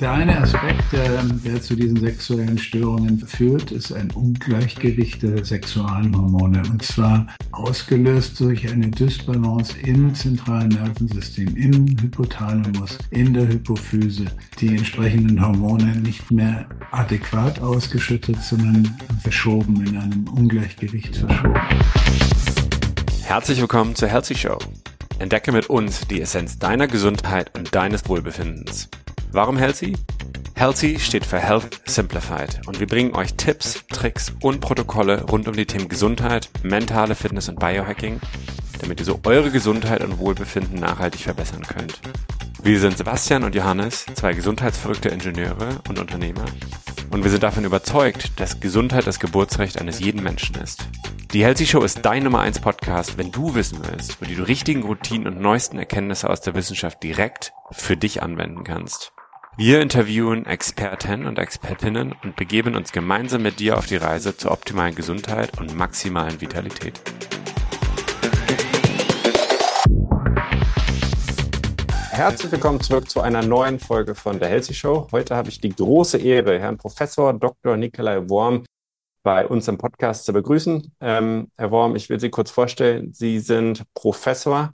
Der eine Aspekt, der, der, zu diesen sexuellen Störungen führt, ist ein Ungleichgewicht der Sexualhormone. Und zwar ausgelöst durch eine Dysbalance im zentralen Nervensystem, im Hypothalamus, in der Hypophyse. Die entsprechenden Hormone nicht mehr adäquat ausgeschüttet, sondern verschoben, in einem Ungleichgewicht verschoben. Herzlich willkommen zur Healthy Show. Entdecke mit uns die Essenz deiner Gesundheit und deines Wohlbefindens. Warum Healthy? Healthy steht für Health Simplified und wir bringen euch Tipps, Tricks und Protokolle rund um die Themen Gesundheit, mentale Fitness und Biohacking, damit ihr so eure Gesundheit und Wohlbefinden nachhaltig verbessern könnt. Wir sind Sebastian und Johannes, zwei gesundheitsverrückte Ingenieure und Unternehmer und wir sind davon überzeugt, dass Gesundheit das Geburtsrecht eines jeden Menschen ist. Die Healthy Show ist dein Nummer 1 Podcast, wenn du wissen willst, wo du die richtigen Routinen und neuesten Erkenntnisse aus der Wissenschaft direkt für dich anwenden kannst. Wir interviewen Experten und Expertinnen und begeben uns gemeinsam mit dir auf die Reise zur optimalen Gesundheit und maximalen Vitalität. Herzlich willkommen zurück zu einer neuen Folge von der Healthy Show. Heute habe ich die große Ehre, Herrn Professor Dr. Nikolai Worm bei uns im Podcast zu begrüßen. Ähm, Herr Worm, ich will Sie kurz vorstellen. Sie sind Professor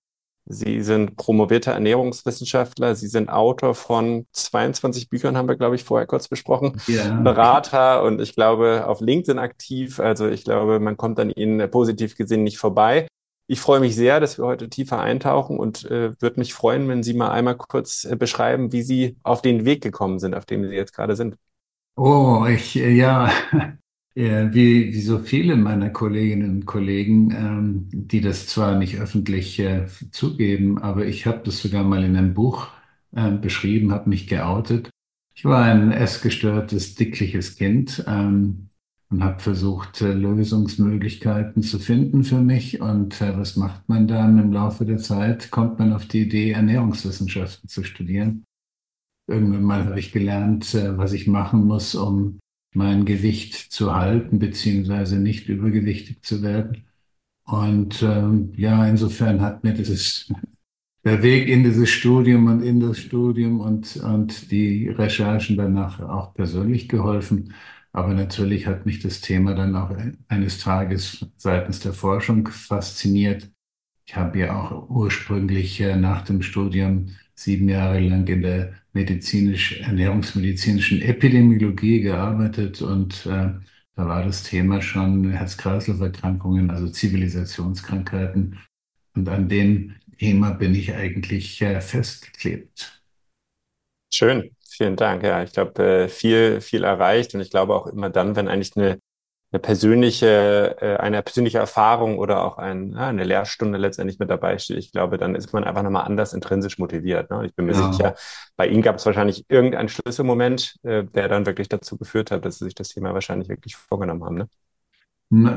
Sie sind promovierter Ernährungswissenschaftler. Sie sind Autor von 22 Büchern, haben wir, glaube ich, vorher kurz besprochen. Ja. Berater und ich glaube auf LinkedIn aktiv. Also ich glaube, man kommt an Ihnen positiv gesehen nicht vorbei. Ich freue mich sehr, dass wir heute tiefer eintauchen und äh, würde mich freuen, wenn Sie mal einmal kurz äh, beschreiben, wie Sie auf den Weg gekommen sind, auf dem Sie jetzt gerade sind. Oh, ich, äh, ja, ja, wie, wie so viele meiner Kolleginnen und Kollegen, ähm, die das zwar nicht öffentlich äh, zugeben, aber ich habe das sogar mal in einem Buch äh, beschrieben, habe mich geoutet. Ich war ein essgestörtes, dickliches Kind ähm, und habe versucht, äh, Lösungsmöglichkeiten zu finden für mich. Und äh, was macht man dann im Laufe der Zeit? Kommt man auf die Idee, Ernährungswissenschaften zu studieren. Irgendwann mal habe ich gelernt, äh, was ich machen muss, um mein Gewicht zu halten, beziehungsweise nicht übergewichtig zu werden. Und ähm, ja, insofern hat mir dieses, der Weg in dieses Studium und in das Studium und, und die Recherchen danach auch persönlich geholfen. Aber natürlich hat mich das Thema dann auch eines Tages seitens der Forschung fasziniert. Ich habe ja auch ursprünglich äh, nach dem Studium sieben Jahre lang in der medizinisch, ernährungsmedizinischen Epidemiologie gearbeitet und äh, da war das Thema schon Herz-Kreislauf-Erkrankungen, also Zivilisationskrankheiten. Und an dem Thema bin ich eigentlich äh, festgeklebt. Schön, vielen Dank. Ja, ich glaube, äh, viel, viel erreicht und ich glaube auch immer dann, wenn eigentlich eine eine persönliche, äh, eine persönliche Erfahrung oder auch ein, ja, eine Lehrstunde letztendlich mit dabei steht, ich glaube, dann ist man einfach nochmal anders intrinsisch motiviert. Ne? Ich bin mir ja. sicher, bei Ihnen gab es wahrscheinlich irgendeinen Schlüsselmoment, äh, der dann wirklich dazu geführt hat, dass Sie sich das Thema wahrscheinlich wirklich vorgenommen haben. Ne?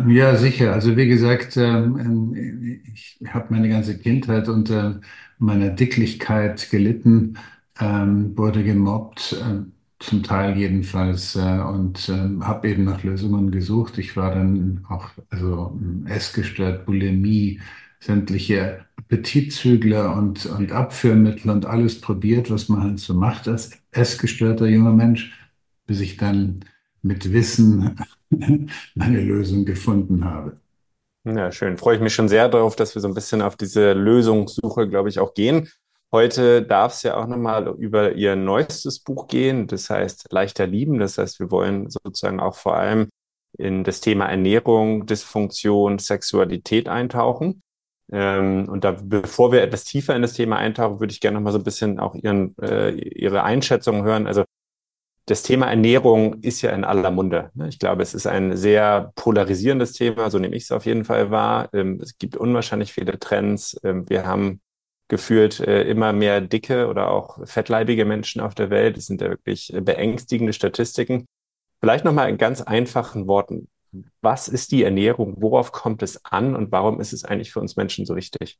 Ja, sicher. Also wie gesagt, ähm, ähm, ich habe meine ganze Kindheit unter meiner Dicklichkeit gelitten, ähm, wurde gemobbt zum Teil jedenfalls, äh, und äh, habe eben nach Lösungen gesucht. Ich war dann auch also Essgestört, Bulimie, sämtliche Appetitzügler und, und Abführmittel und alles probiert, was man halt so macht als essgestörter junger Mensch, bis ich dann mit Wissen meine Lösung gefunden habe. Ja, schön. Freue ich mich schon sehr darauf, dass wir so ein bisschen auf diese Lösungssuche, glaube ich, auch gehen. Heute darf es ja auch nochmal über Ihr neuestes Buch gehen, das heißt Leichter Lieben. Das heißt, wir wollen sozusagen auch vor allem in das Thema Ernährung, Dysfunktion, Sexualität eintauchen. Ähm, und da, bevor wir etwas tiefer in das Thema eintauchen, würde ich gerne nochmal so ein bisschen auch Ihren, äh, Ihre Einschätzung hören. Also das Thema Ernährung ist ja in aller Munde. Ne? Ich glaube, es ist ein sehr polarisierendes Thema, so nehme ich es auf jeden Fall wahr. Ähm, es gibt unwahrscheinlich viele Trends. Ähm, wir haben gefühlt äh, immer mehr dicke oder auch fettleibige Menschen auf der Welt. Das sind ja wirklich beängstigende Statistiken. Vielleicht nochmal in ganz einfachen Worten. Was ist die Ernährung? Worauf kommt es an? Und warum ist es eigentlich für uns Menschen so wichtig?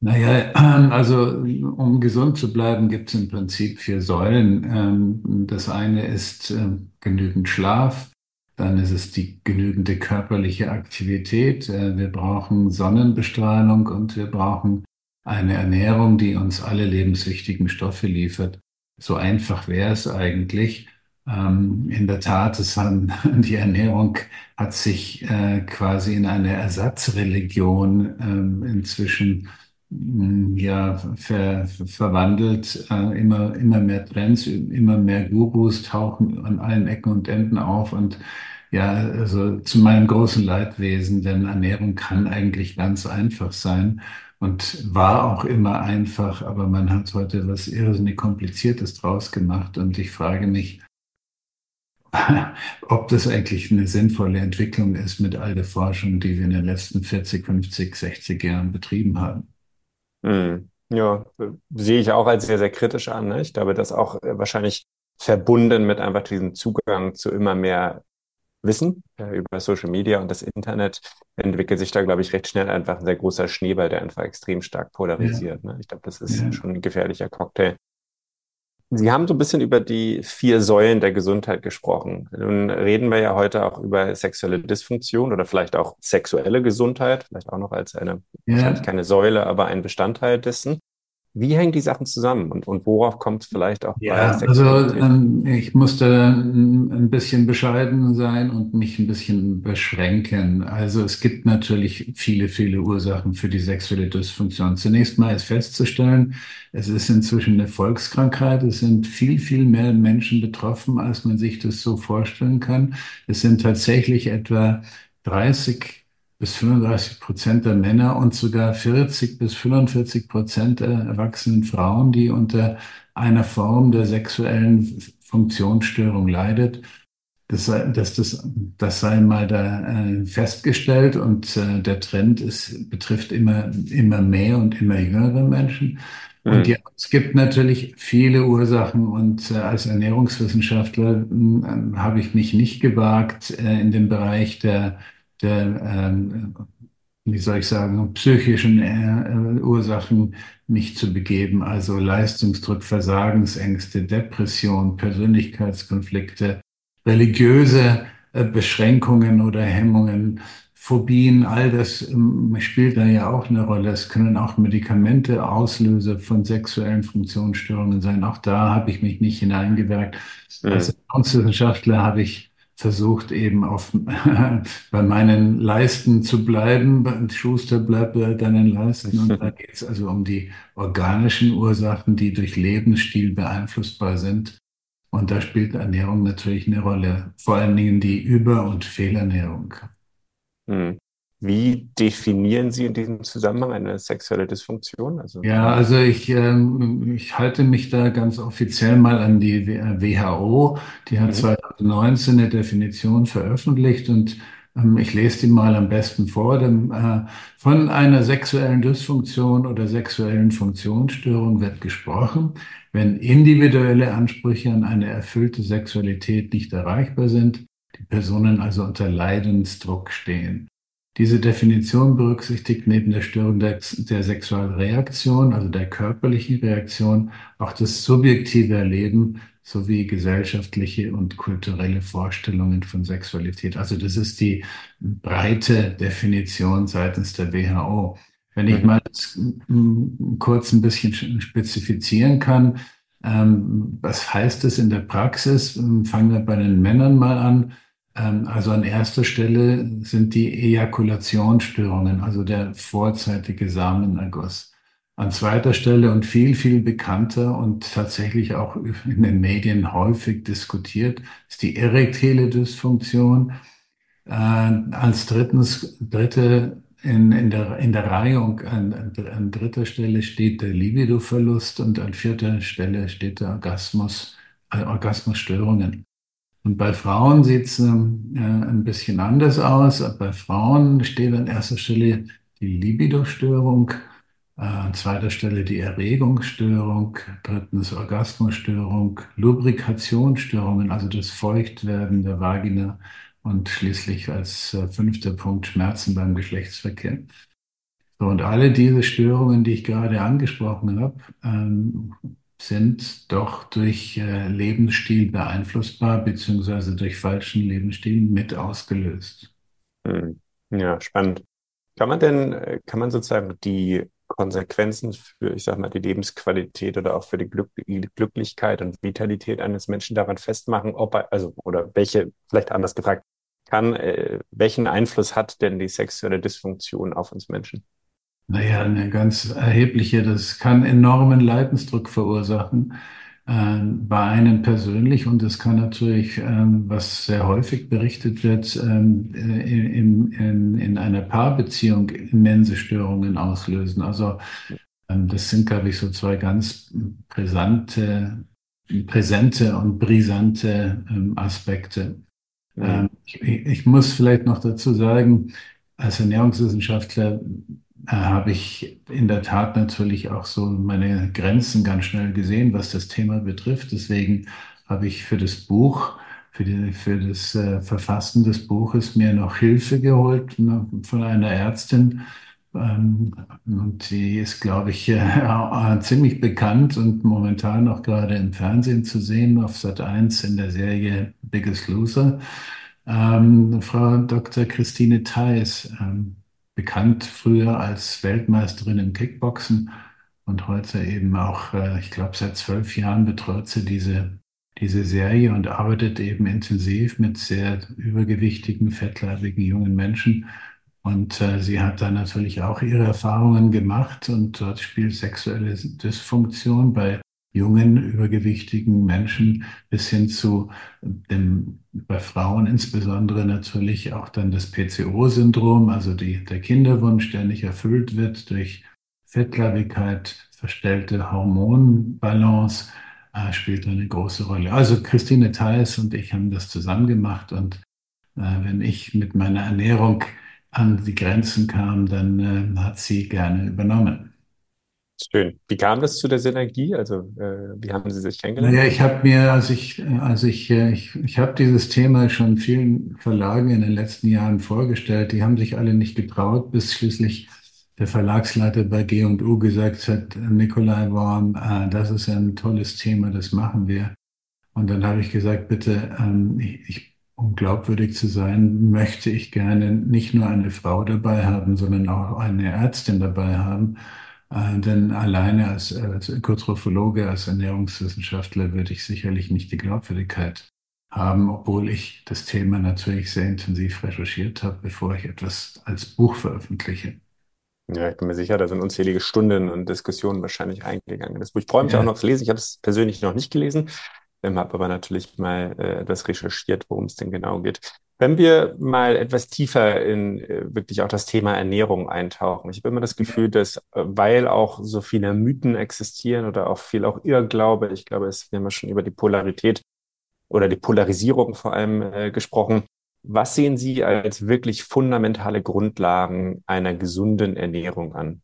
Naja, also um gesund zu bleiben, gibt es im Prinzip vier Säulen. Ähm, das eine ist ähm, genügend Schlaf, dann ist es die genügende körperliche Aktivität. Äh, wir brauchen Sonnenbestrahlung und wir brauchen eine Ernährung, die uns alle lebenswichtigen Stoffe liefert. so einfach wäre es eigentlich. Ähm, in der Tat, es haben, die Ernährung hat sich äh, quasi in eine Ersatzreligion ähm, inzwischen mh, ja, ver, verwandelt. Äh, immer, immer mehr Trends, immer mehr Gurus tauchen an allen Ecken und Enden auf und ja, also zu meinem großen Leidwesen, denn Ernährung kann eigentlich ganz einfach sein und war auch immer einfach, aber man hat heute was irrsinnig Kompliziertes draus gemacht und ich frage mich, ob das eigentlich eine sinnvolle Entwicklung ist mit all der Forschung, die wir in den letzten 40, 50, 60 Jahren betrieben haben. Hm. Ja, sehe ich auch als sehr, sehr kritisch an. Ne? Ich glaube, das auch äh, wahrscheinlich verbunden mit einfach diesem Zugang zu immer mehr Wissen äh, über Social Media und das Internet entwickelt sich da, glaube ich, recht schnell einfach ein sehr großer Schneeball, der einfach extrem stark polarisiert. Ja. Ne? Ich glaube, das ist ja. schon ein gefährlicher Cocktail. Sie haben so ein bisschen über die vier Säulen der Gesundheit gesprochen. Nun reden wir ja heute auch über sexuelle Dysfunktion oder vielleicht auch sexuelle Gesundheit, vielleicht auch noch als eine, ja. keine Säule, aber ein Bestandteil dessen. Wie hängen die Sachen zusammen und, und worauf kommt es vielleicht auch ja, bei Also ähm, ich musste ein bisschen bescheiden sein und mich ein bisschen beschränken. Also es gibt natürlich viele, viele Ursachen für die sexuelle Dysfunktion. Zunächst mal ist festzustellen, es ist inzwischen eine Volkskrankheit. Es sind viel, viel mehr Menschen betroffen, als man sich das so vorstellen kann. Es sind tatsächlich etwa 30 bis 35 Prozent der Männer und sogar 40 bis 45 Prozent der erwachsenen Frauen, die unter einer Form der sexuellen Funktionsstörung leidet. Das, sei, das, das, das sei mal da äh, festgestellt und äh, der Trend ist, betrifft immer, immer mehr und immer jüngere Menschen. Mhm. Und ja, es gibt natürlich viele Ursachen und äh, als Ernährungswissenschaftler äh, habe ich mich nicht gewagt, äh, in den Bereich der der, ähm, wie soll ich sagen, psychischen äh, Ursachen mich zu begeben, also Leistungsdruck, Versagensängste, Depression, Persönlichkeitskonflikte, religiöse äh, Beschränkungen oder Hemmungen, Phobien, all das ähm, spielt da ja auch eine Rolle. Es können auch Medikamente Auslöser von sexuellen Funktionsstörungen sein. Auch da habe ich mich nicht hineingewerkt. Als Ernährungswissenschaftler habe ich versucht eben auf, bei meinen Leisten zu bleiben. Schuster bleibt bei deinen Leisten. Und da geht es also um die organischen Ursachen, die durch Lebensstil beeinflussbar sind. Und da spielt Ernährung natürlich eine Rolle. Vor allen Dingen die Über- und Fehlernährung. Hm. Wie definieren Sie in diesem Zusammenhang eine sexuelle Dysfunktion? Also, ja, also ich, ähm, ich halte mich da ganz offiziell mal an die WHO. Die hat mhm. 2019 eine Definition veröffentlicht und ähm, ich lese die mal am besten vor. Denn, äh, von einer sexuellen Dysfunktion oder sexuellen Funktionsstörung wird gesprochen, wenn individuelle Ansprüche an eine erfüllte Sexualität nicht erreichbar sind, die Personen also unter Leidensdruck stehen. Diese Definition berücksichtigt neben der Störung der, der Sexualreaktion, also der körperlichen Reaktion, auch das subjektive Erleben sowie gesellschaftliche und kulturelle Vorstellungen von Sexualität. Also das ist die breite Definition seitens der WHO. Wenn ich mhm. mal kurz ein bisschen spezifizieren kann, ähm, was heißt das in der Praxis? Fangen wir bei den Männern mal an. Ähm, also an erster Stelle sind die Ejakulationsstörungen, also der vorzeitige Samenerguss. An zweiter Stelle und viel, viel bekannter und tatsächlich auch in den Medien häufig diskutiert, ist die erektile Dysfunktion. Äh, als drittens, dritte in, in, der, in der Reihe und an, an dritter Stelle steht der Libidoverlust und an vierter Stelle steht der Orgasmus, äh, Orgasmusstörungen. Und bei Frauen sieht es ähm, äh, ein bisschen anders aus. Bei Frauen steht an erster Stelle die Libido-Störung, äh, an zweiter Stelle die Erregungsstörung, drittens Orgasmusstörung, Lubrikationsstörungen, also das Feuchtwerden der Vagina und schließlich als äh, fünfter Punkt Schmerzen beim Geschlechtsverkehr. So, und alle diese Störungen, die ich gerade angesprochen habe, ähm, sind doch durch äh, Lebensstil beeinflussbar, beziehungsweise durch falschen Lebensstil mit ausgelöst. Hm. Ja, spannend. Kann man denn, äh, kann man sozusagen die Konsequenzen für, ich sag mal, die Lebensqualität oder auch für die, Glück, Glücklichkeit und Vitalität eines Menschen daran festmachen, ob er, also, oder welche, vielleicht anders gefragt, kann, äh, welchen Einfluss hat denn die sexuelle Dysfunktion auf uns Menschen? Naja, eine ganz erhebliche, das kann enormen Leidensdruck verursachen äh, bei einem persönlich und es kann natürlich, ähm, was sehr häufig berichtet wird, ähm, in, in, in einer Paarbeziehung immense Störungen auslösen. Also ähm, das sind, glaube ich, so zwei ganz brisante, präsente und brisante ähm, Aspekte. Mhm. Ich, ich muss vielleicht noch dazu sagen, als Ernährungswissenschaftler äh, habe ich in der Tat natürlich auch so meine Grenzen ganz schnell gesehen, was das Thema betrifft. Deswegen habe ich für das Buch, für, die, für das äh, Verfassen des Buches mir noch Hilfe geholt von einer Ärztin. Ähm, und die ist, glaube ich, äh, ziemlich bekannt und momentan auch gerade im Fernsehen zu sehen, auf Sat 1 in der Serie Biggest Loser. Ähm, Frau Dr. Christine Theis, ähm, bekannt früher als Weltmeisterin im Kickboxen und heute eben auch, äh, ich glaube, seit zwölf Jahren betreut sie diese, diese Serie und arbeitet eben intensiv mit sehr übergewichtigen, fettleibigen jungen Menschen. Und äh, sie hat da natürlich auch ihre Erfahrungen gemacht und dort spielt sexuelle Dysfunktion bei jungen, übergewichtigen Menschen bis hin zu dem, bei Frauen insbesondere natürlich auch dann das PCO-Syndrom, also die, der Kinderwunsch, der nicht erfüllt wird durch Fettleibigkeit, verstellte Hormonbalance, äh, spielt eine große Rolle. Also Christine Theis und ich haben das zusammen gemacht und äh, wenn ich mit meiner Ernährung an die Grenzen kam, dann äh, hat sie gerne übernommen. Schön. Wie kam das zu der Synergie? Also, äh, wie haben Sie sich kennengelernt? Naja, ich habe mir, als ich, als ich, äh, ich, ich habe dieses Thema schon vielen Verlagen in den letzten Jahren vorgestellt. Die haben sich alle nicht getraut, bis schließlich der Verlagsleiter bei G&U gesagt hat, Nikolai Worm, äh, das ist ein tolles Thema, das machen wir. Und dann habe ich gesagt, bitte, ähm, ich, um glaubwürdig zu sein, möchte ich gerne nicht nur eine Frau dabei haben, sondern auch eine Ärztin dabei haben. Äh, denn alleine als, als Ökotrophologe, als Ernährungswissenschaftler würde ich sicherlich nicht die Glaubwürdigkeit haben, obwohl ich das Thema natürlich sehr intensiv recherchiert habe, bevor ich etwas als Buch veröffentliche. Ja, ich bin mir sicher, da sind unzählige Stunden und Diskussionen wahrscheinlich eingegangen. Das Buch, ich freue mich ja. auch noch zu lesen. Ich habe es persönlich noch nicht gelesen, ähm, habe aber natürlich mal äh, das recherchiert, worum es denn genau geht. Wenn wir mal etwas tiefer in äh, wirklich auch das Thema Ernährung eintauchen. Ich habe immer das Gefühl, dass, äh, weil auch so viele Mythen existieren oder auch viel auch Irrglaube, ich glaube, es, wir haben schon über die Polarität oder die Polarisierung vor allem äh, gesprochen. Was sehen Sie als wirklich fundamentale Grundlagen einer gesunden Ernährung an?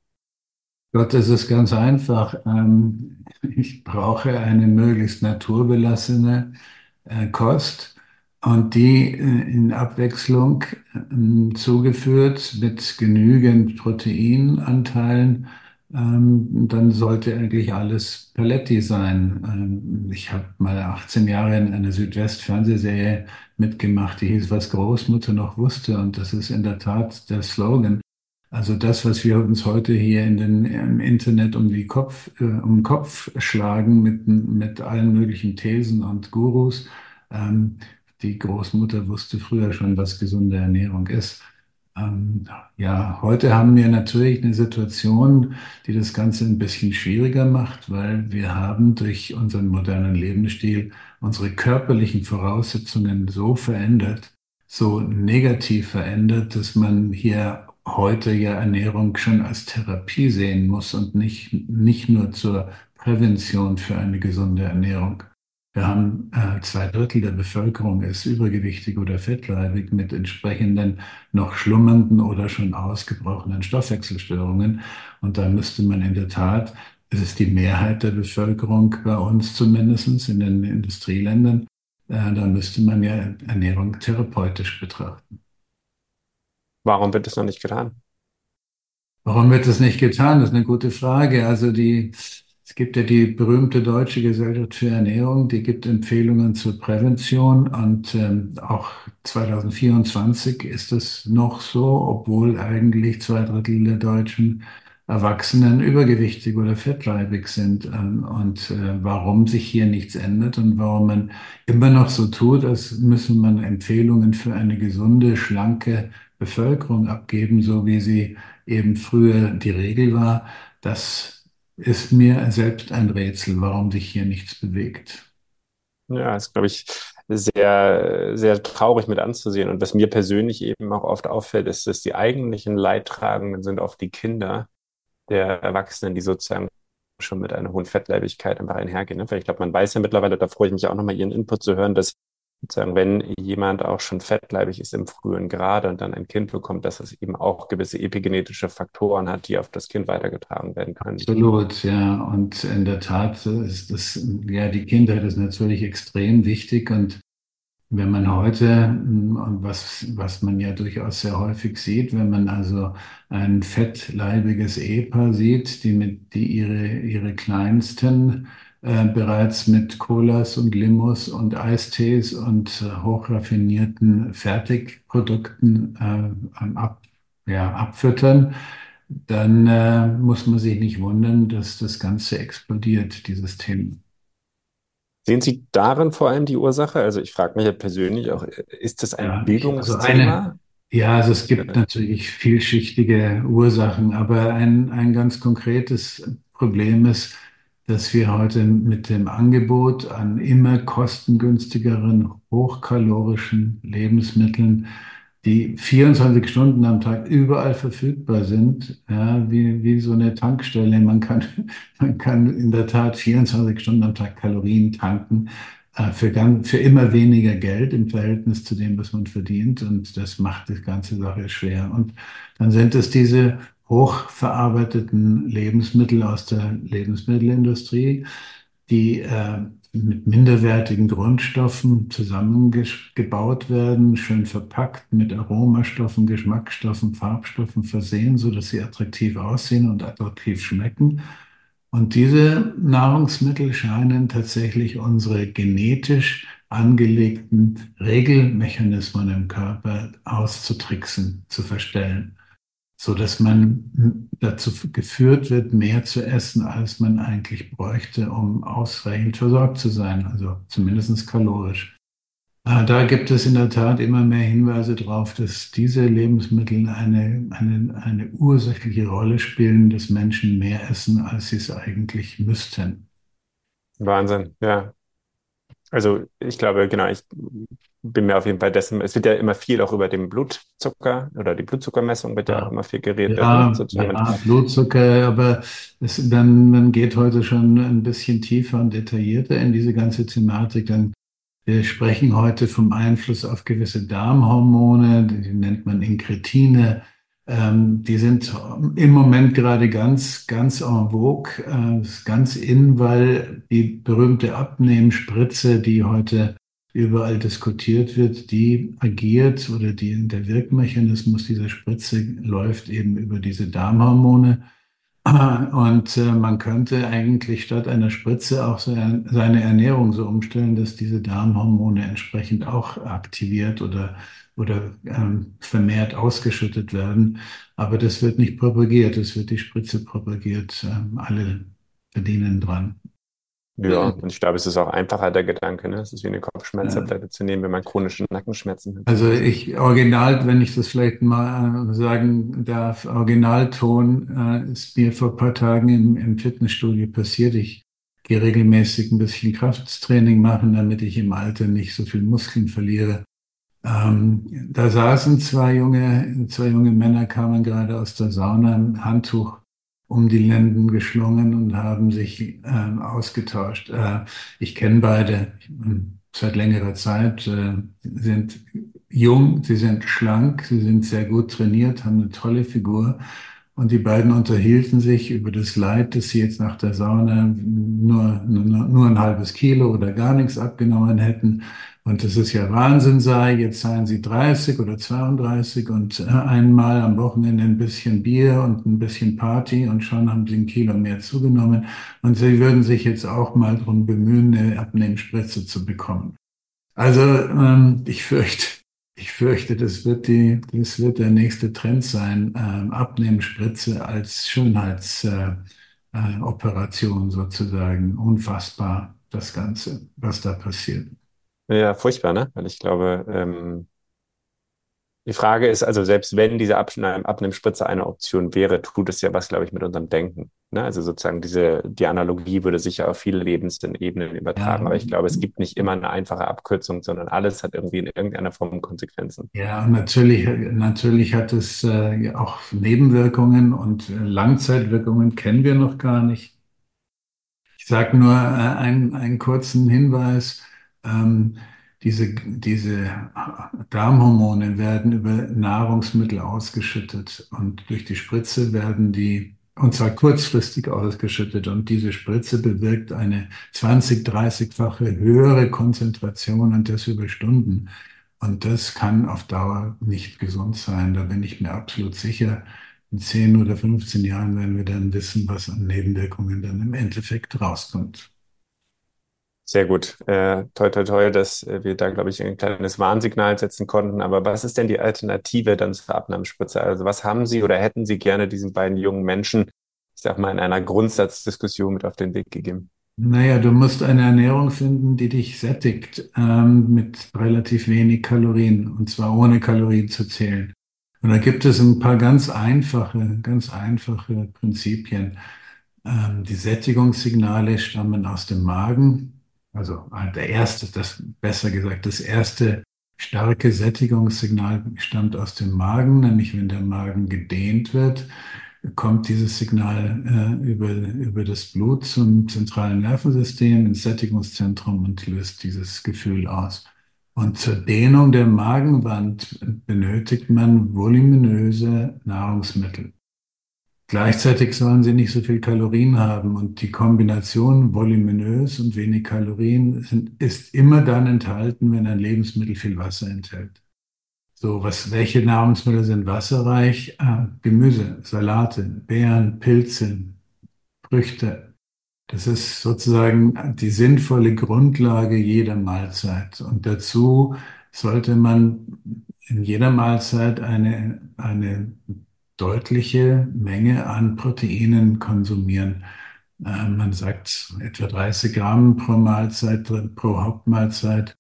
Gott, das ist ganz einfach. Ähm, ich brauche eine möglichst naturbelassene Kost und die äh, in Abwechslung ähm, zugeführt mit genügend Proteinanteilen, ähm, dann sollte eigentlich alles Paletti sein. Ähm, ich habe mal 18 Jahre in einer Südwest-Fernsehserie mitgemacht, die hieß, was Großmutter noch wusste. Und das ist in der Tat der Slogan. Also das, was wir uns heute hier in den, im Internet um, die Kopf, äh, um den Kopf schlagen mit, mit allen möglichen Thesen und Gurus, ähm, die Großmutter wusste früher schon, was gesunde Ernährung ist. Ähm, ja, heute haben wir natürlich eine Situation, die das Ganze ein bisschen schwieriger macht, weil wir haben durch unseren modernen Lebensstil unsere körperlichen Voraussetzungen so verändert, so negativ verändert, dass man hier heute ja Ernährung schon als Therapie sehen muss und nicht, nicht nur zur Prävention für eine gesunde Ernährung. Wir haben äh, zwei Drittel der Bevölkerung ist übergewichtig oder fettleibig mit entsprechenden noch schlummernden oder schon ausgebrochenen Stoffwechselstörungen. Und da müsste man in der Tat, es ist die Mehrheit der Bevölkerung bei uns zumindest in den Industrieländern, äh, da müsste man ja Ernährung therapeutisch betrachten. Warum wird das noch nicht getan? Warum wird das nicht getan? Das ist eine gute Frage. Also die es gibt ja die berühmte Deutsche Gesellschaft für Ernährung, die gibt Empfehlungen zur Prävention und ähm, auch 2024 ist es noch so, obwohl eigentlich zwei Drittel der Deutschen Erwachsenen übergewichtig oder fettleibig sind ähm, und äh, warum sich hier nichts ändert und warum man immer noch so tut, als müsse man Empfehlungen für eine gesunde, schlanke Bevölkerung abgeben, so wie sie eben früher die Regel war. Das ist mir selbst ein Rätsel, warum sich hier nichts bewegt. Ja, ist, glaube ich, sehr, sehr traurig mit anzusehen. Und was mir persönlich eben auch oft auffällt, ist, dass die eigentlichen Leidtragenden sind oft die Kinder der Erwachsenen, die sozusagen schon mit einer hohen Fettleibigkeit einfach einhergehen. Ne? Weil ich glaube, man weiß ja mittlerweile, da freue ich mich auch nochmal Ihren Input zu hören, dass sozusagen, wenn jemand auch schon fettleibig ist im frühen Grade und dann ein Kind bekommt, dass es eben auch gewisse epigenetische Faktoren hat, die auf das Kind weitergetragen werden können. Absolut, ja. Und in der Tat ist das, ja, die Kindheit ist natürlich extrem wichtig und wenn man heute, und was, was man ja durchaus sehr häufig sieht, wenn man also ein fettleibiges Ehepaar sieht, die mit, die ihre, ihre Kleinsten äh, bereits mit Colas und Limos und Eistees und äh, hochraffinierten Fertigprodukten äh, ab, ja, abfüttern, dann äh, muss man sich nicht wundern, dass das Ganze explodiert, dieses Thema. Sehen Sie darin vor allem die Ursache? Also ich frage mich ja persönlich auch, ist das ein ja, Bildungsthema? Also eine, ja, also es gibt natürlich vielschichtige Ursachen, aber ein, ein ganz konkretes Problem ist, dass wir heute mit dem Angebot an immer kostengünstigeren, hochkalorischen Lebensmitteln, die 24 Stunden am Tag überall verfügbar sind, ja, wie, wie so eine Tankstelle. Man kann, man kann in der Tat 24 Stunden am Tag Kalorien tanken äh, für, ganz, für immer weniger Geld im Verhältnis zu dem, was man verdient. Und das macht die ganze Sache schwer. Und dann sind es diese hochverarbeiteten Lebensmittel aus der Lebensmittelindustrie, die äh, mit minderwertigen Grundstoffen zusammengebaut werden, schön verpackt, mit Aromastoffen, Geschmacksstoffen, Farbstoffen versehen, so dass sie attraktiv aussehen und attraktiv schmecken. Und diese Nahrungsmittel scheinen tatsächlich unsere genetisch angelegten Regelmechanismen im Körper auszutricksen, zu verstellen so dass man dazu geführt wird, mehr zu essen, als man eigentlich bräuchte, um ausreichend versorgt zu sein, also zumindest kalorisch. Ah, da gibt es in der Tat immer mehr Hinweise darauf, dass diese Lebensmittel eine, eine, eine ursächliche Rolle spielen, dass Menschen mehr essen, als sie es eigentlich müssten. Wahnsinn, ja. Also ich glaube, genau, ich bin mir auf jeden Fall dessen, es wird ja immer viel auch über den Blutzucker oder die Blutzuckermessung wird ja, ja auch immer viel geredet. Ja, ja Blutzucker, aber es, dann, man geht heute schon ein bisschen tiefer und detaillierter in diese ganze Thematik. Dann wir sprechen heute vom Einfluss auf gewisse Darmhormone, die nennt man Inkretine. Ähm, die sind im Moment gerade ganz, ganz en vogue, äh, ganz in, weil die berühmte Abnehmspritze, die heute überall diskutiert wird, die agiert oder die, der Wirkmechanismus dieser Spritze läuft eben über diese Darmhormone. Und äh, man könnte eigentlich statt einer Spritze auch seine Ernährung so umstellen, dass diese Darmhormone entsprechend auch aktiviert oder oder ähm, vermehrt ausgeschüttet werden. Aber das wird nicht propagiert, es wird die Spritze propagiert. Ähm, alle verdienen dran. Ja, und ich glaube, es ist auch einfacher der Gedanke. Ne? Es ist wie eine Kopfschmerztablette ja. zu nehmen, wenn man chronische Nackenschmerzen hat. Also ich, original, wenn ich das vielleicht mal äh, sagen darf, Originalton äh, ist mir vor ein paar Tagen im, im Fitnessstudio passiert. Ich gehe regelmäßig ein bisschen Krafttraining machen, damit ich im Alter nicht so viel Muskeln verliere. Ähm, da saßen zwei junge, zwei junge Männer, kamen gerade aus der Sauna, ein Handtuch um die Lenden geschlungen und haben sich äh, ausgetauscht. Äh, ich kenne beide seit längerer Zeit, äh, sind jung, sie sind schlank, sie sind sehr gut trainiert, haben eine tolle Figur. Und die beiden unterhielten sich über das Leid, dass sie jetzt nach der Sauna nur, nur, nur ein halbes Kilo oder gar nichts abgenommen hätten und es ja Wahnsinn sei, jetzt seien sie 30 oder 32 und äh, einmal am Wochenende ein bisschen Bier und ein bisschen Party und schon haben sie ein Kilo mehr zugenommen. Und sie würden sich jetzt auch mal darum bemühen, eine Abnehmspritze zu bekommen. Also ähm, ich fürchte, Ich fürchte, das wird die, das wird der nächste Trend sein. Ähm, Abnehmspritze als Schönheitsoperation äh, äh, sozusagen. Unfassbar, das Ganze, was da passiert. Ja, furchtbar, ne? Weil ich glaube, ähm, die Frage ist also, selbst wenn diese Abnehmspritze eine Option wäre, tut es ja was, glaube ich, mit unserem Denken. Ne? Also sozusagen diese, die Analogie würde sicher auf viele Lebensebenen übertragen. Ja, Aber ich glaube, es gibt nicht immer eine einfache Abkürzung, sondern alles hat irgendwie in irgendeiner Form Konsequenzen. ja, und natürlich, natürlich hat es äh, auch Nebenwirkungen und äh, Langzeitwirkungen kennen wir noch gar nicht. Ich sage nur äh, einen, einen kurzen Hinweis. Ähm, diese, diese Darmhormone werden über Nahrungsmittel ausgeschüttet und durch die Spritze werden die, und zwar kurzfristig ausgeschüttet. Und diese Spritze bewirkt eine 20, 30-fache höhere Konzentration und das über Stunden. Und das kann auf Dauer nicht gesund sein. Da bin ich mir absolut sicher. In 10 oder 15 Jahren werden wir dann wissen, was an Nebenwirkungen dann im Endeffekt rauskommt. Sehr gut. Äh, toi, toi, toi, dass äh, wir da, glaube ich, ein kleines Warnsignal setzen konnten. Aber was ist denn die Alternative dann zur Abnahmespritze? Also was haben Sie oder hätten Sie gerne diesen beiden jungen Menschen, ich sag mal, in einer Grundsatzdiskussion mit auf den Weg gegeben? Naja, du musst eine Ernährung finden, die dich sättigt, ähm, mit relativ wenig Kalorien, und zwar ohne Kalorien zu zählen. Und da gibt es ein paar ganz einfache, ganz einfache Prinzipien. Ähm, die Sättigungssignale stammen aus dem Magen. Also der erste, das besser gesagt, das erste starke Sättigungssignal stammt aus dem Magen, nämlich wenn der Magen gedehnt wird, kommt dieses Signal äh, über, über das Blut zum zentralen Nervensystem ins Sättigungszentrum und löst dieses Gefühl aus. Und zur Dehnung der Magenwand benötigt man voluminöse Nahrungsmittel. Gleichzeitig sollen sie nicht so viel Kalorien haben und die Kombination voluminös und wenig Kalorien sind, ist immer dann enthalten, wenn ein Lebensmittel viel Wasser enthält. So, was, welche Nahrungsmittel sind wasserreich? Ah, Gemüse, Salate, Beeren, Pilze, Früchte. Das ist sozusagen die sinnvolle Grundlage jeder Mahlzeit. Und dazu sollte man in jeder Mahlzeit eine, eine deutliche Menge an Proteinen konsumieren. Äh, man sagt etwa 30 Gramm pro Mahlzeit, pro Hauptmahlzeit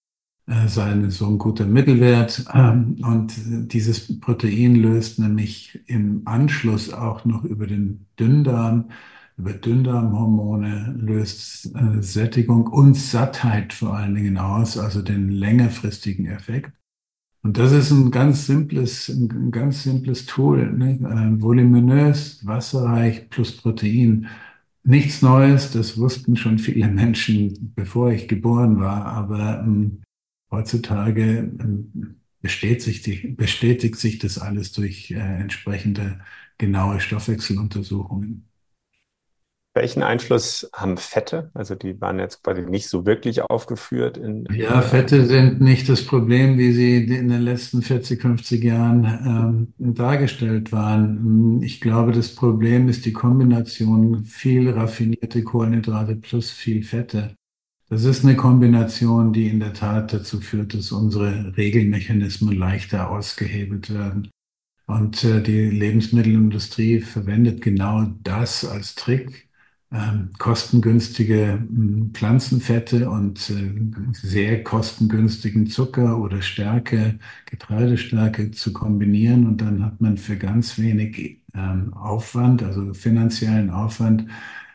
äh, sei so ein guter Mittelwert. Ähm, und dieses Protein löst nämlich im Anschluss auch noch über den Dünndarm, über Dünndarmhormone, löst äh, Sättigung und Sattheit vor allen Dingen aus, also den längerfristigen Effekt. Und das ist ein ganz simples, ein ganz simples Tool, ne? Äh, voluminös, wasserreich plus Protein. Nichts Neues, das wussten schon viele Menschen, bevor ich geboren war, aber ähm, heutzutage ähm, bestätigt sich, bestätigt sich das alles durch äh, entsprechende genaue Stoffwechseluntersuchungen. Welchen Einfluss haben Fette? Also die waren jetzt quasi nicht so wirklich aufgeführt in. Ja, Fette sind nicht das Problem, wie sie in den letzten 40, 50 Jahren ähm, dargestellt waren. Ich glaube, das Problem ist die Kombination viel raffinierte Kohlenhydrate plus viel Fette. Das ist eine Kombination, die in der Tat dazu führt, dass unsere Regelmechanismen leichter ausgehebelt werden. Und äh, die Lebensmittelindustrie verwendet genau das als Trick kostengünstige hm, Pflanzenfette und äh, sehr kostengünstigen Zucker oder Stärke, Getreidestärke zu kombinieren. Und dann hat man für ganz wenig ähm, Aufwand, also finanziellen Aufwand,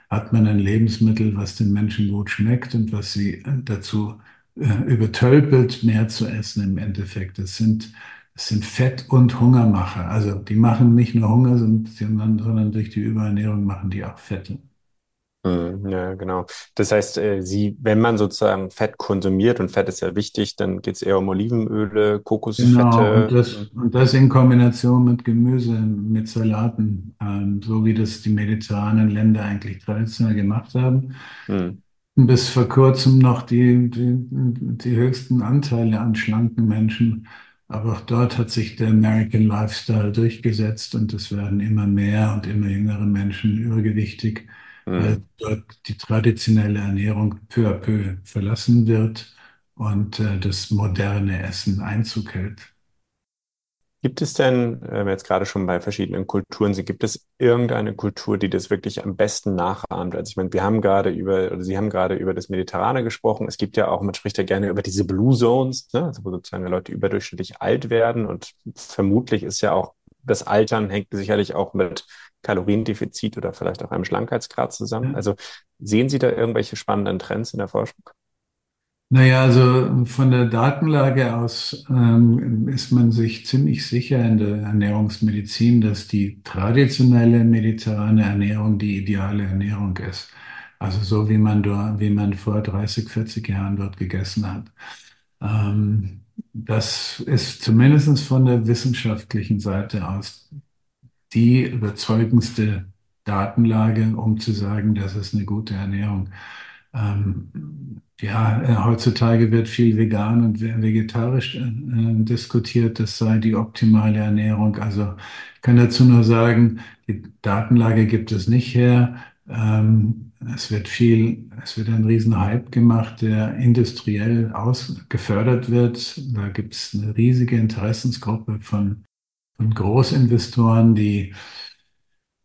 hat man ein Lebensmittel, was den Menschen gut schmeckt und was sie äh, dazu äh, übertölpelt, mehr zu essen im Endeffekt. Das sind das sind Fett- und Hungermacher. Also die machen nicht nur Hunger, sondern durch die Überernährung machen die auch Fette. Hm, Ja, genau. Das heißt, äh, sie, wenn man sozusagen Fett konsumiert, und Fett ist ja wichtig, dann geht es eher um Olivenöle, Genau, und Kokosfette. das, und das in Kombination mit Gemüse, mit Salaten, ähm, so wie das die mediterranen Länder eigentlich traditionell gemacht haben. Hm. Bis vor kurzem noch die, die, die höchsten Anteile an schlanken Menschen. Aber auch dort hat sich der American Lifestyle durchgesetzt und es werden immer mehr und immer jüngere Menschen übergewichtig, weil Hm. dort die traditionelle Ernährung peu à peu verlassen wird und äh, das moderne Essen Einzug hält. Gibt es denn, wenn wir jetzt gerade schon bei verschiedenen Kulturen sind, gibt es irgendeine Kultur, die das wirklich am besten nachahmt? Also ich meine, wir haben gerade über, oder Sie haben gerade über das Mediterrane gesprochen. Es gibt ja auch, man spricht ja gerne über diese Blue Zones, ne? also wo sozusagen Leute überdurchschnittlich alt werden und vermutlich ist ja auch das Altern hängt sicherlich auch mit Kaloriendefizit oder vielleicht auch einem Schlankheitsgrad zusammen. Also sehen Sie da irgendwelche spannenden Trends in der Forschung? Naja, also von der Datenlage aus ähm, ist man sich ziemlich sicher in der Ernährungsmedizin, dass die traditionelle mediterrane Ernährung die ideale Ernährung ist. Also so wie man dort, wie man vor 30, 40 Jahren dort gegessen hat. Ähm, das ist zumindest von der wissenschaftlichen Seite aus die überzeugendste Datenlage, um zu sagen, das ist eine gute Ernährung. Ähm, ja, äh, heutzutage wird viel vegan und vegetarisch äh, diskutiert, das sei die optimale Ernährung. Also ich kann dazu nur sagen, die Datenlage gibt es nicht her. Ähm, es wird viel, es wird ein Riesenhype gemacht, der industriell aus, gefördert wird. Da gibt es eine riesige Interessensgruppe von, von Großinvestoren, die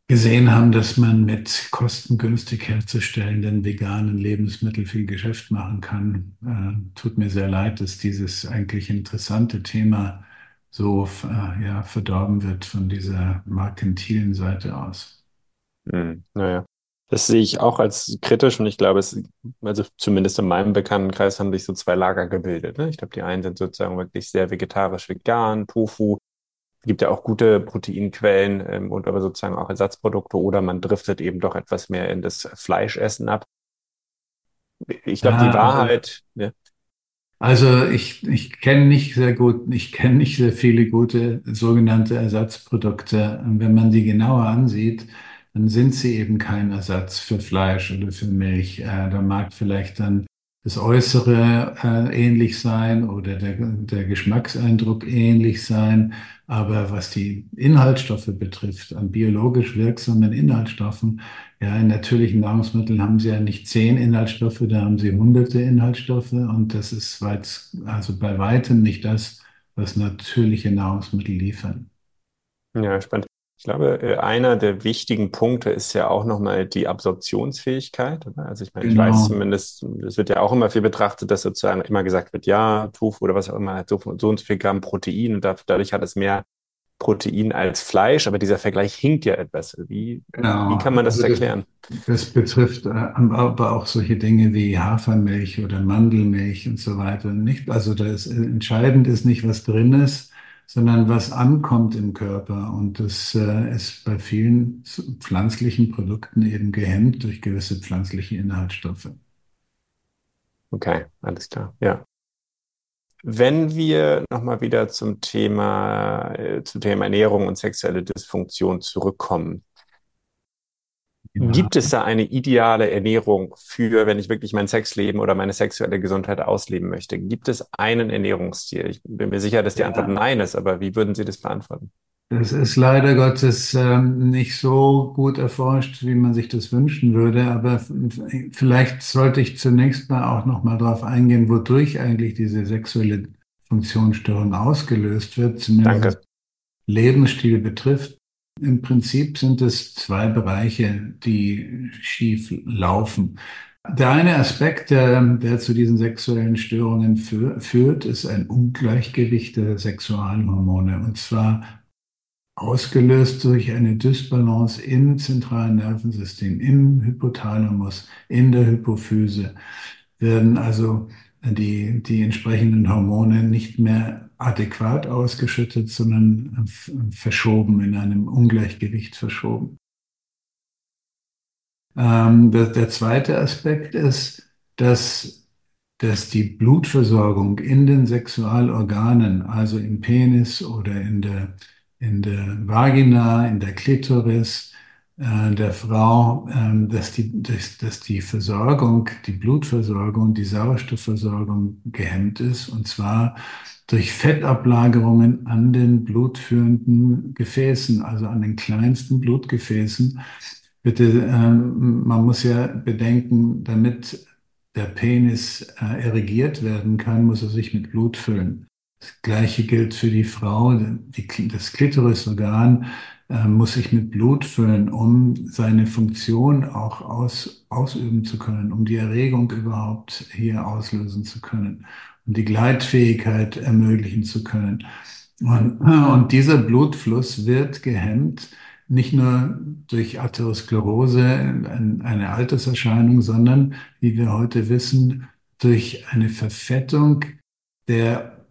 gesehen haben, dass man mit kostengünstig herzustellenden veganen Lebensmitteln viel Geschäft machen kann. Äh, tut mir sehr leid, dass dieses eigentlich interessante Thema so äh, ja, verdorben wird von dieser merkantilen Seite aus. Hm, naja. Das sehe ich auch als kritisch und ich glaube, es, also zumindest in meinem Bekanntenkreis haben sich so zwei Lager gebildet. Ne? Ich glaube, die einen sind sozusagen wirklich sehr vegetarisch vegan, Tofu. Es gibt ja auch gute Proteinquellen ähm, und aber sozusagen auch Ersatzprodukte oder man driftet eben doch etwas mehr in das Fleischessen ab. Ich glaube, ja, die Wahrheit. Also, also ich, ich kenne nicht sehr gut, ich kenne nicht sehr viele gute sogenannte Ersatzprodukte. Und wenn man die genauer ansieht, dann sind sie eben kein Ersatz für Fleisch oder für Milch. Äh, da mag vielleicht dann das Äußere äh, ähnlich sein oder der, der Geschmackseindruck ähnlich sein. Aber was die Inhaltsstoffe betrifft, an biologisch wirksamen Inhaltsstoffen, ja, in natürlichen Nahrungsmitteln haben sie ja nicht zehn Inhaltsstoffe, da haben sie hunderte Inhaltsstoffe und das ist weit, also bei weitem nicht das, was natürliche Nahrungsmittel liefern. Ja, spannend. Ich glaube, äh, einer der wichtigen Punkte ist ja auch nochmal die Absorptionsfähigkeit. Also ich meine, ich weiß genau. zumindest, es wird ja auch immer viel betrachtet, dass sozusagen immer gesagt wird, ja, Tofu oder was auch immer hat so, so und so viel Gramm Protein und dadurch hat es mehr Protein als Fleisch, aber dieser Vergleich hinkt ja etwas. Wie, genau. wie kann man das also erklären? Das, das betrifft äh, aber auch solche Dinge wie Hafermilch oder Mandelmilch und so weiter nicht. Also das entscheidend ist nicht, was drin ist, sondern was ankommt im Körper. Und das äh, ist bei vielen pflanzlichen Produkten eben gehemmt durch gewisse pflanzliche Inhaltsstoffe. Okay, alles klar. Ja. Wenn wir nochmal wieder zum Thema, äh, zum Thema Ernährung und sexuelle Dysfunktion zurückkommen. Ja. Gibt es da eine ideale Ernährung für, wenn ich wirklich mein Sexleben oder meine sexuelle Gesundheit ausleben möchte? Gibt es einen Ernährungsstil? Ich bin mir sicher, dass die Antwort ja. nein ist, aber wie würden Sie das beantworten? Das ist leider Gottes ähm, nicht so gut erforscht, wie man sich das wünschen würde. Aber vielleicht sollte ich zunächst mal auch noch mal darauf eingehen, wodurch eigentlich diese sexuelle Funktionsstörung ausgelöst wird, zumindest Danke. Lebensstil betrifft. Im Prinzip sind es zwei Bereiche, die schief laufen. Der eine Aspekt, der, der zu diesen sexuellen Störungen für, führt, ist ein Ungleichgewicht der Sexualhormone. Und zwar ausgelöst durch eine Dysbalance im zentralen Nervensystem, im Hypothalamus, in der Hypophyse, werden also die, die entsprechenden Hormone nicht mehr adäquat ausgeschüttet, sondern verschoben, in einem Ungleichgewicht verschoben. Ähm, der, der, zweite Aspekt ist, dass, dass die Blutversorgung in den Sexualorganen, also im Penis oder in der, in der Vagina, in der Klitoris, der Frau, äh, dass, die, dass, dass die Versorgung, die Blutversorgung, die Sauerstoffversorgung gehemmt ist, und zwar durch Fettablagerungen an den blutführenden Gefäßen, also an den kleinsten Blutgefäßen. Bitte, äh, man muss ja bedenken, damit der Penis äh, erigiert werden kann, muss er sich mit Blut füllen. Das Gleiche gilt für die Frau. Das Klitorisorgan äh, muss sich mit Blut füllen, um seine Funktion auch aus, ausüben zu können, um die Erregung überhaupt hier auslösen zu können, um die Gleitfähigkeit ermöglichen zu können. Und, und dieser Blutfluss wird gehemmt, nicht nur durch Atherosklerose, eine Alterserscheinung, sondern, wie wir heute wissen, durch eine Verfettung der,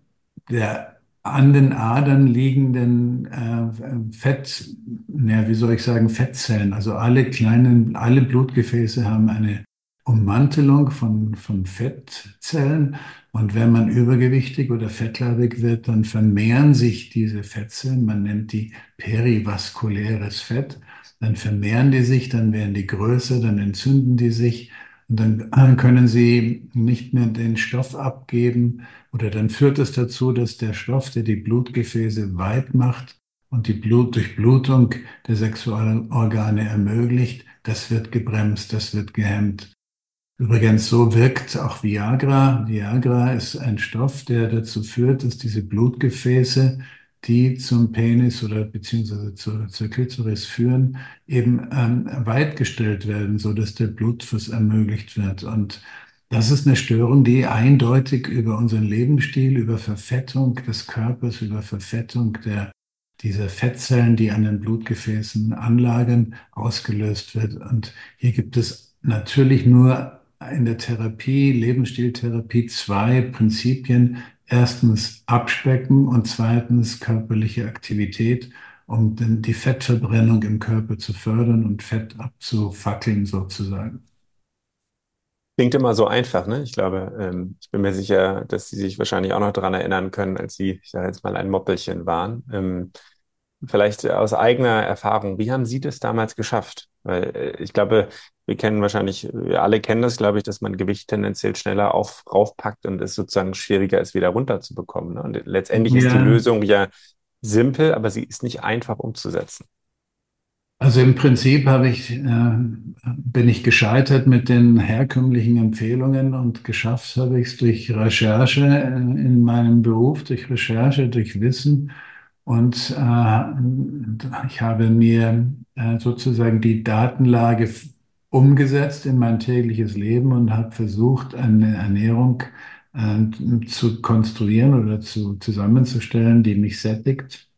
der an den Adern liegenden äh, Fett, ja, wie soll ich sagen, Fettzellen. Also alle kleinen, alle Blutgefäße haben eine Ummantelung von, von Fettzellen. Und wenn man übergewichtig oder fettleibig wird, dann vermehren sich diese Fettzellen. Man nennt die perivaskuläres Fett. Dann vermehren die sich, dann werden die größer, dann entzünden die sich. Und dann können sie nicht mehr den Stoff abgeben, oder dann führt es dazu, dass der Stoff, der die Blutgefäße weit macht und die Blutdurchblutung der Sexualorgane ermöglicht, das wird gebremst, das wird gehemmt. Übrigens, so wirkt auch Viagra. Viagra ist ein Stoff, der dazu führt, dass diese Blutgefäße, die zum Penis oder beziehungsweise zur, zur Klitoris führen, eben ähm, weitgestellt werden, so dass der Blutfluss ermöglicht wird. Und das ist eine Störung, die eindeutig über unseren Lebensstil, über Verfettung des Körpers, über Verfettung der, dieser Fettzellen, die an den Blutgefäßen anlagern, ausgelöst wird. Und hier gibt es natürlich nur in der Therapie, Lebensstiltherapie, zwei Prinzipien. Erstens Abspecken und zweitens körperliche Aktivität, um die Fettverbrennung im Körper zu fördern und Fett abzufackeln sozusagen. Klingt immer so einfach, ne? Ich glaube, ähm, ich bin mir sicher, dass Sie sich wahrscheinlich auch noch daran erinnern können, als Sie, ich sage jetzt mal, ein Moppelchen waren. Ähm, vielleicht aus eigener Erfahrung, wie haben Sie das damals geschafft? Weil äh, ich glaube, wir kennen wahrscheinlich, wir alle kennen das, glaube ich, dass man Gewicht tendenziell schneller auf, raufpackt und es sozusagen schwieriger ist, wieder runterzubekommen. Ne? Und letztendlich ist die Lösung ja simpel, aber sie ist nicht einfach umzusetzen. Also im Prinzip habe ich, äh, bin ich gescheitert mit den herkömmlichen Empfehlungen und geschafft habe ich es durch Recherche äh, in meinem Beruf, durch Recherche, durch Wissen. Und äh, ich habe mir äh, sozusagen die Datenlage umgesetzt in mein tägliches Leben und habe versucht, eine Ernährung äh, zu konstruieren oder zu, zusammenzustellen, die mich sättigt,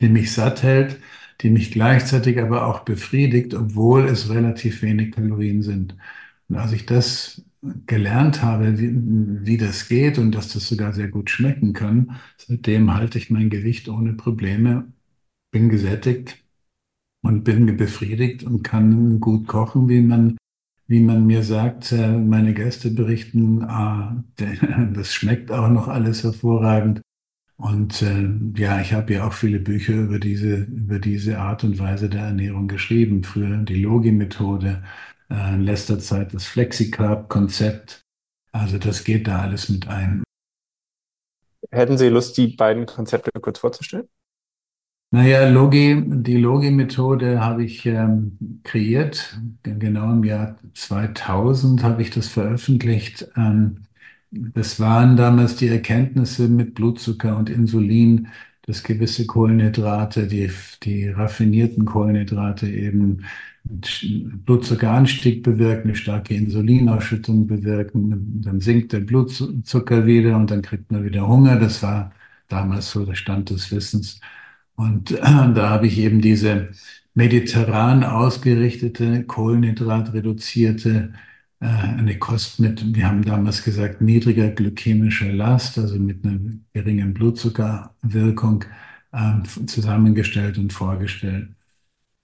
die mich satt hält die mich gleichzeitig aber auch befriedigt, obwohl es relativ wenig Kalorien sind. Und als ich das gelernt habe, wie, wie das geht und dass das sogar sehr gut schmecken kann, seitdem halte ich mein Gewicht ohne Probleme, bin gesättigt und bin befriedigt und kann gut kochen, wie man wie man mir sagt, äh, meine Gäste berichten, ah, das schmeckt auch noch alles hervorragend. Und äh, ja, ich habe ja auch viele Bücher über diese, über diese Art und Weise der Ernährung geschrieben. Früher die Logi-Methode, äh, in letzter Zeit das Flexicarb-Konzept. Also das geht da alles mit ein. Hätten Sie Lust, die beiden Konzepte kurz vorzustellen? Naja, Logi, die Logi-Methode habe ich ähm, kreiert. Genau im Jahr 2000 habe ich das veröffentlicht. Ähm, das waren damals die Erkenntnisse mit Blutzucker und Insulin, dass gewisse Kohlenhydrate, die, die raffinierten Kohlenhydrate eben Blutzuckeranstieg bewirken, eine starke Insulinausschüttung bewirken. Dann sinkt der Blutzucker wieder und dann kriegt man wieder Hunger. Das war damals so der Stand des Wissens. Und äh, da habe ich eben diese mediterran ausgerichtete, kohlenhydratreduzierte äh, eine Kost mit, wir haben damals gesagt, niedriger glykämischer Last, also mit einer geringen Blutzuckerwirkung ähm, zusammengestellt und vorgestellt.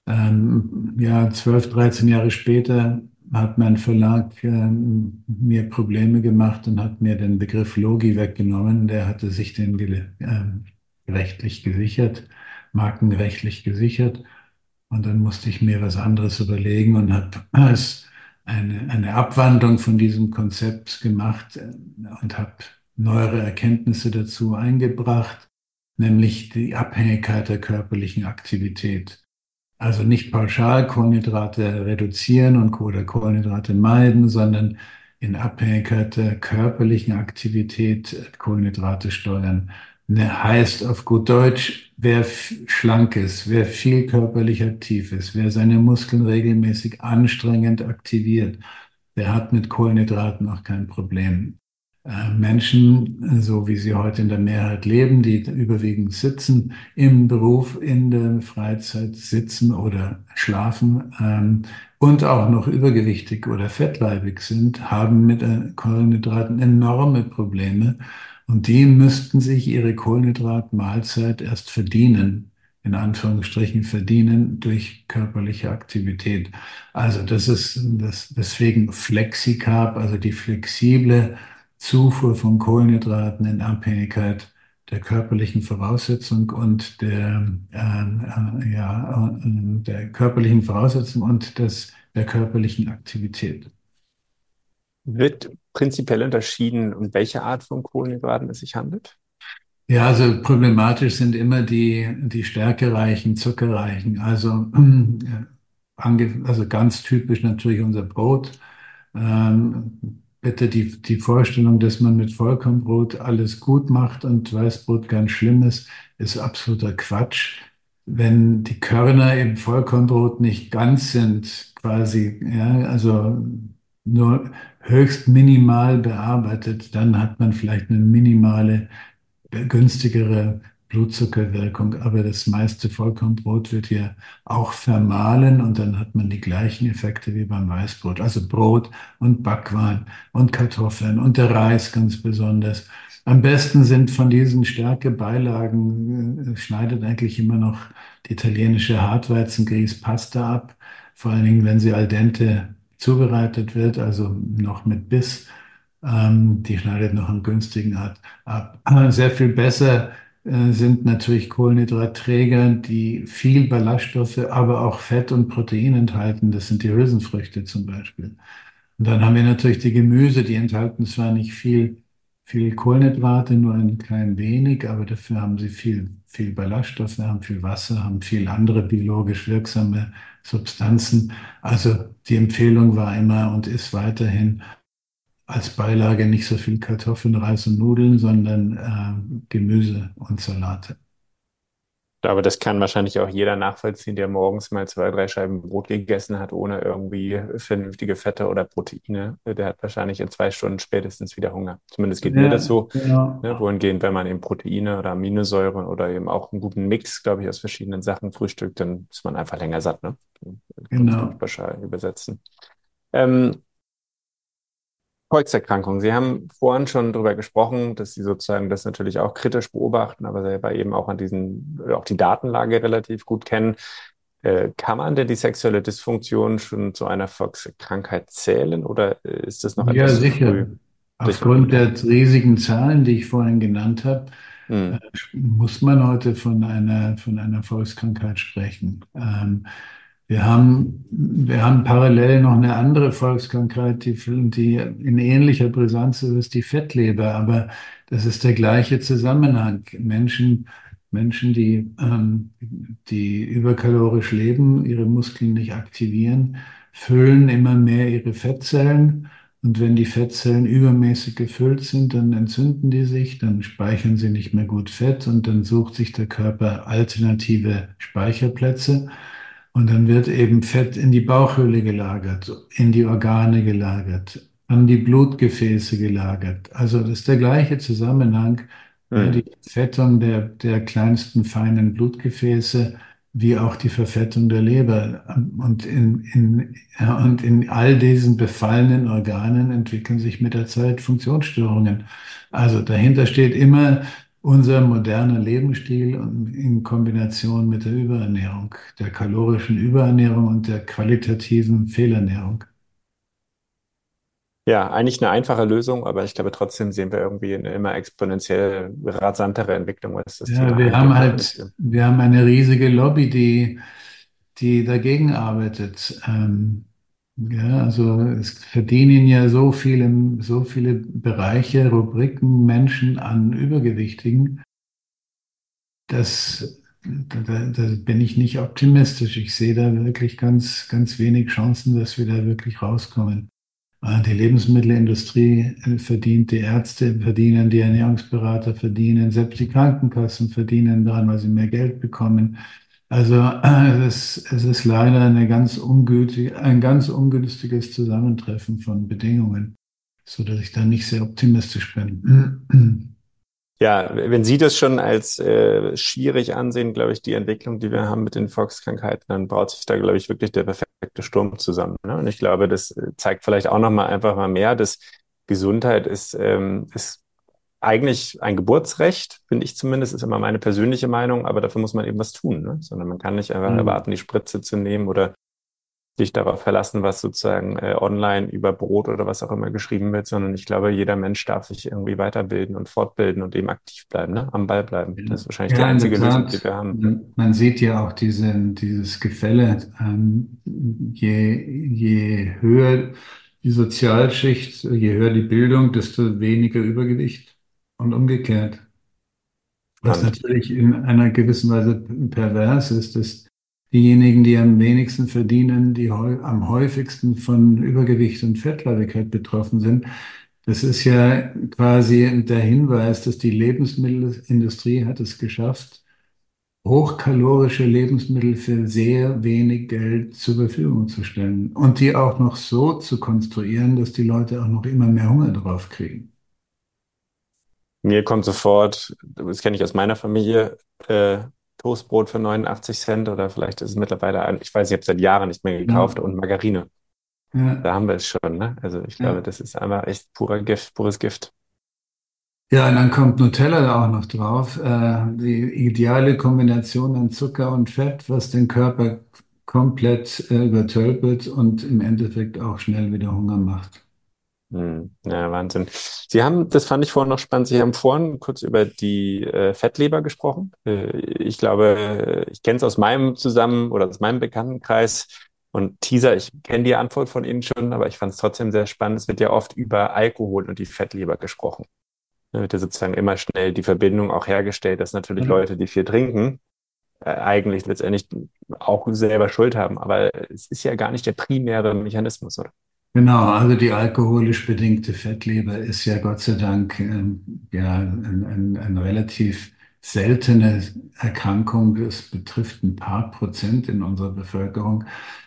Ähm, ja, 12, 13 Jahre später hat mein Verlag äh, mir Probleme gemacht und hat mir den Begriff Logi weggenommen. Der hatte sich den äh, rechtlich gesichert, markenrechtlich gesichert. Und dann musste ich mir was anderes überlegen und habe es eine, eine Abwandlung von diesem Konzept gemacht äh, und habe neuere Erkenntnisse dazu eingebracht, nämlich die Abhängigkeit der körperlichen Aktivität. Also nicht pauschal Kohlenhydrate reduzieren und oder Kohlenhydrate meiden, sondern in Abhängigkeit der körperlichen Aktivität Kohlenhydrate steuern. Ne, heißt auf gut Deutsch, wer schlank ist, wer viel körperlich aktiv ist, wer seine Muskeln regelmäßig anstrengend aktiviert, der hat mit Kohlenhydraten auch kein Problem. Äh, Menschen, so wie sie heute in der Mehrheit leben, die überwiegend sitzen, im Beruf, in der Freizeit sitzen oder schlafen ähm, und auch noch übergewichtig oder fettleibig sind, haben mit äh, Kohlenhydraten enorme Probleme. Und die müssten sich ihre Kohlenhydratmahlzeit erst verdienen, in Anführungsstrichen verdienen durch körperliche Aktivität. Also das ist das, deswegen Flexicarb, also die flexible Zufuhr von Kohlenhydraten in Abhängigkeit der körperlichen Voraussetzung und der, äh, äh, ja, äh, der körperlichen Voraussetzung und des, der körperlichen Aktivität. Wird prinzipiell unterschieden, um welche Art von Kohlenhydraten es sich handelt? Ja, also problematisch sind immer die, die stärkereichen, zuckerreichen. Also, äh, also ganz typisch natürlich unser Brot. Ähm, bitte die, die Vorstellung, dass man mit Vollkornbrot alles gut macht und Weißbrot ganz schlimm ist, ist absoluter Quatsch. Wenn die Körner im Vollkornbrot nicht ganz sind, quasi, ja, also nur höchst minimal bearbeitet, dann hat man vielleicht eine minimale, günstigere Blutzuckerwirkung, aber das meiste Vollkornbrot wird hier auch vermahlen und dann hat man die gleichen Effekte wie beim Weißbrot. Also Brot und Backwaren und Kartoffeln und der Reis ganz besonders. Am besten sind von diesen Stärkebeilagen, äh, schneidet eigentlich immer noch die italienische Hartweizengrieß Pasta ab, vor allen Dingen, wenn sie al dente zubereitet wird, also noch mit Biss. Ähm, die schneidet noch am günstigen ab. Sehr viel besser sind natürlich Kohlenhydratträger, die viel Ballaststoffe, aber auch Fett und Protein enthalten. Das sind die Hülsenfrüchte zum Beispiel. Und dann haben wir natürlich die Gemüse, die enthalten zwar nicht viel, viel Kohlenhydrate, nur ein klein wenig, aber dafür haben sie viel, viel Ballaststoffe, haben viel Wasser, haben viel andere biologisch wirksame Substanzen. Also die Empfehlung war immer und ist weiterhin, als Beilage nicht so viel Kartoffeln, Reis und Nudeln, sondern äh, Gemüse und Salate. Aber das kann wahrscheinlich auch jeder nachvollziehen, der morgens mal zwei, drei Scheiben Brot gegessen hat, ohne irgendwie vernünftige Fette oder Proteine. Der hat wahrscheinlich in zwei Stunden spätestens wieder Hunger. Zumindest geht ja, mir das so. Genau. Ne, wohingehend, wenn man eben Proteine oder Aminosäuren oder eben auch einen guten Mix, glaube ich, aus verschiedenen Sachen frühstückt, dann ist man einfach länger satt. Ne? Genau. Übersetzen. Ähm, Volkserkrankungen. Sie haben vorhin schon darüber gesprochen, dass Sie sozusagen das natürlich auch kritisch beobachten, aber selber eben auch an diesen, auch die Datenlage relativ gut kennen. Äh, kann man denn die sexuelle Dysfunktion schon zu einer Volkskrankheit zählen oder ist das noch ja, etwas sicher. früh? Aufgrund der riesigen Zahlen, die ich vorhin genannt habe, hm. Äh, muss man heute von einer, von einer Volkskrankheit sprechen. Ähm, wir haben, wir haben parallel noch eine andere Volkskrankheit, die, die in ähnlicher Brisanz ist, die Fettleber. Aber das ist der gleiche Zusammenhang. Menschen, Menschen, die, ähm, die überkalorisch leben, ihre Muskeln nicht aktivieren, füllen immer mehr ihre Fettzellen. Und wenn die Fettzellen übermäßig gefüllt sind, dann entzünden die sich, dann speichern sie nicht mehr gut Fett und dann sucht sich der Körper alternative Speicherplätze. Und dann wird eben Fett in die Bauchhöhle gelagert, in die Organe gelagert, an die Blutgefäße gelagert. Also das ist der gleiche Zusammenhang, mhm. die Fettung der, der kleinsten feinen Blutgefäße wie auch die Verfettung der Leber. Und in, in, und in all diesen befallenen Organen entwickeln sich mit der Zeit Funktionsstörungen. Also dahinter steht immer unser moderner Lebensstil in Kombination mit der Überernährung, der kalorischen Überernährung und der qualitativen Fehlernährung. Ja, eigentlich eine einfache Lösung, aber ich glaube trotzdem sehen wir irgendwie eine immer exponentiell rasantere Entwicklung, was das ja, Thema wir haben halt, wir haben eine riesige Lobby, die, die dagegen arbeitet. Ähm, ja, also es verdienen ja so viele, so viele Bereiche, Rubriken, Menschen an Übergewichtigen, dass da, da bin ich nicht optimistisch. Ich sehe da wirklich ganz, ganz wenig Chancen, dass wir da wirklich rauskommen. Äh, die Lebensmittelindustrie äh, verdient, die Ärzte verdienen, die Ernährungsberater verdienen, selbst die Krankenkassen verdienen daran, weil sie mehr Geld bekommen. Also äh, es, es ist leider eine ganz ungültig, ein ganz ungünstiges Zusammentreffen von Bedingungen, so dass ich da nicht sehr optimistisch bin. Ja, wenn Sie das schon als äh, schwierig ansehen, glaube ich, die Entwicklung, die wir haben mit den Volkskrankheiten, dann baut sich da, glaube ich, wirklich der perfekte Sturm zusammen. Ne? Und ich glaube, das äh, zeigt vielleicht auch nochmal einfach mal mehr, dass Gesundheit ist, ähm, ist eigentlich ein Geburtsrecht, finde ich zumindest, ist immer meine persönliche Meinung, aber dafür muss man eben was tun, ne? sondern man kann nicht einfach mhm. erwarten, die Spritze zu nehmen oder sich darauf verlassen, was sozusagen äh, online über Brot oder was auch immer geschrieben wird, sondern ich glaube, jeder Mensch darf sich irgendwie weiterbilden und fortbilden und eben aktiv bleiben, ne? am Ball bleiben. Das ist wahrscheinlich ja, die einzige Lösung, die wir haben. Man sieht ja auch diese, dieses Gefälle, ähm, je, je höher die Sozialschicht, je höher die Bildung, desto weniger Übergewicht und umgekehrt. Was natürlich in einer gewissen Weise pervers ist, dass diejenigen, die am wenigsten verdienen, die am häufigsten von Übergewicht und Fettleibigkeit betroffen sind. Das ist ja quasi der Hinweis, dass die Lebensmittelindustrie hat es geschafft, hochkalorische Lebensmittel für sehr wenig Geld zur Verfügung zu stellen und die auch noch so zu konstruieren, dass die Leute auch noch immer mehr Hunger drauf kriegen. Mir kommt sofort, das kenne ich aus meiner Familie, äh, Toastbrot für 89 Cent oder vielleicht ist es mittlerweile, ich weiß, ich habe es seit Jahren nicht mehr gekauft ja. und Margarine. Ja. Da haben wir es schon, ne? Also ich glaube, ja. das ist einfach echt purer Gift, pures Gift. Ja, und dann kommt Nutella auch noch drauf. Äh, die ideale Kombination an Zucker und Fett, was den Körper komplett äh, übertölpelt und im Endeffekt auch schnell wieder Hunger macht. Hm, ja, Wahnsinn. Sie haben, das fand ich vorhin noch spannend, Sie haben vorhin kurz über die äh, Fettleber gesprochen. Äh, ich glaube, ich kenne es aus meinem Zusammen- oder aus meinem Bekanntenkreis. Und Teaser, ich kenne die Antwort von Ihnen schon, aber ich fand es trotzdem sehr spannend. Es wird ja oft über Alkohol und die Fettleber gesprochen. Da wird ja sozusagen immer schnell die Verbindung auch hergestellt, dass natürlich mhm. Leute, die viel trinken, äh, eigentlich letztendlich auch selber Schuld haben. Aber es ist ja gar nicht der primäre Mechanismus, oder? Genau, also die alkoholisch bedingte Fettleber ist ja Gott sei Dank ähm, ja ein, ein, eine relativ seltene Erkrankung. Es betrifft ein paar Prozent in unserer Bevölkerung,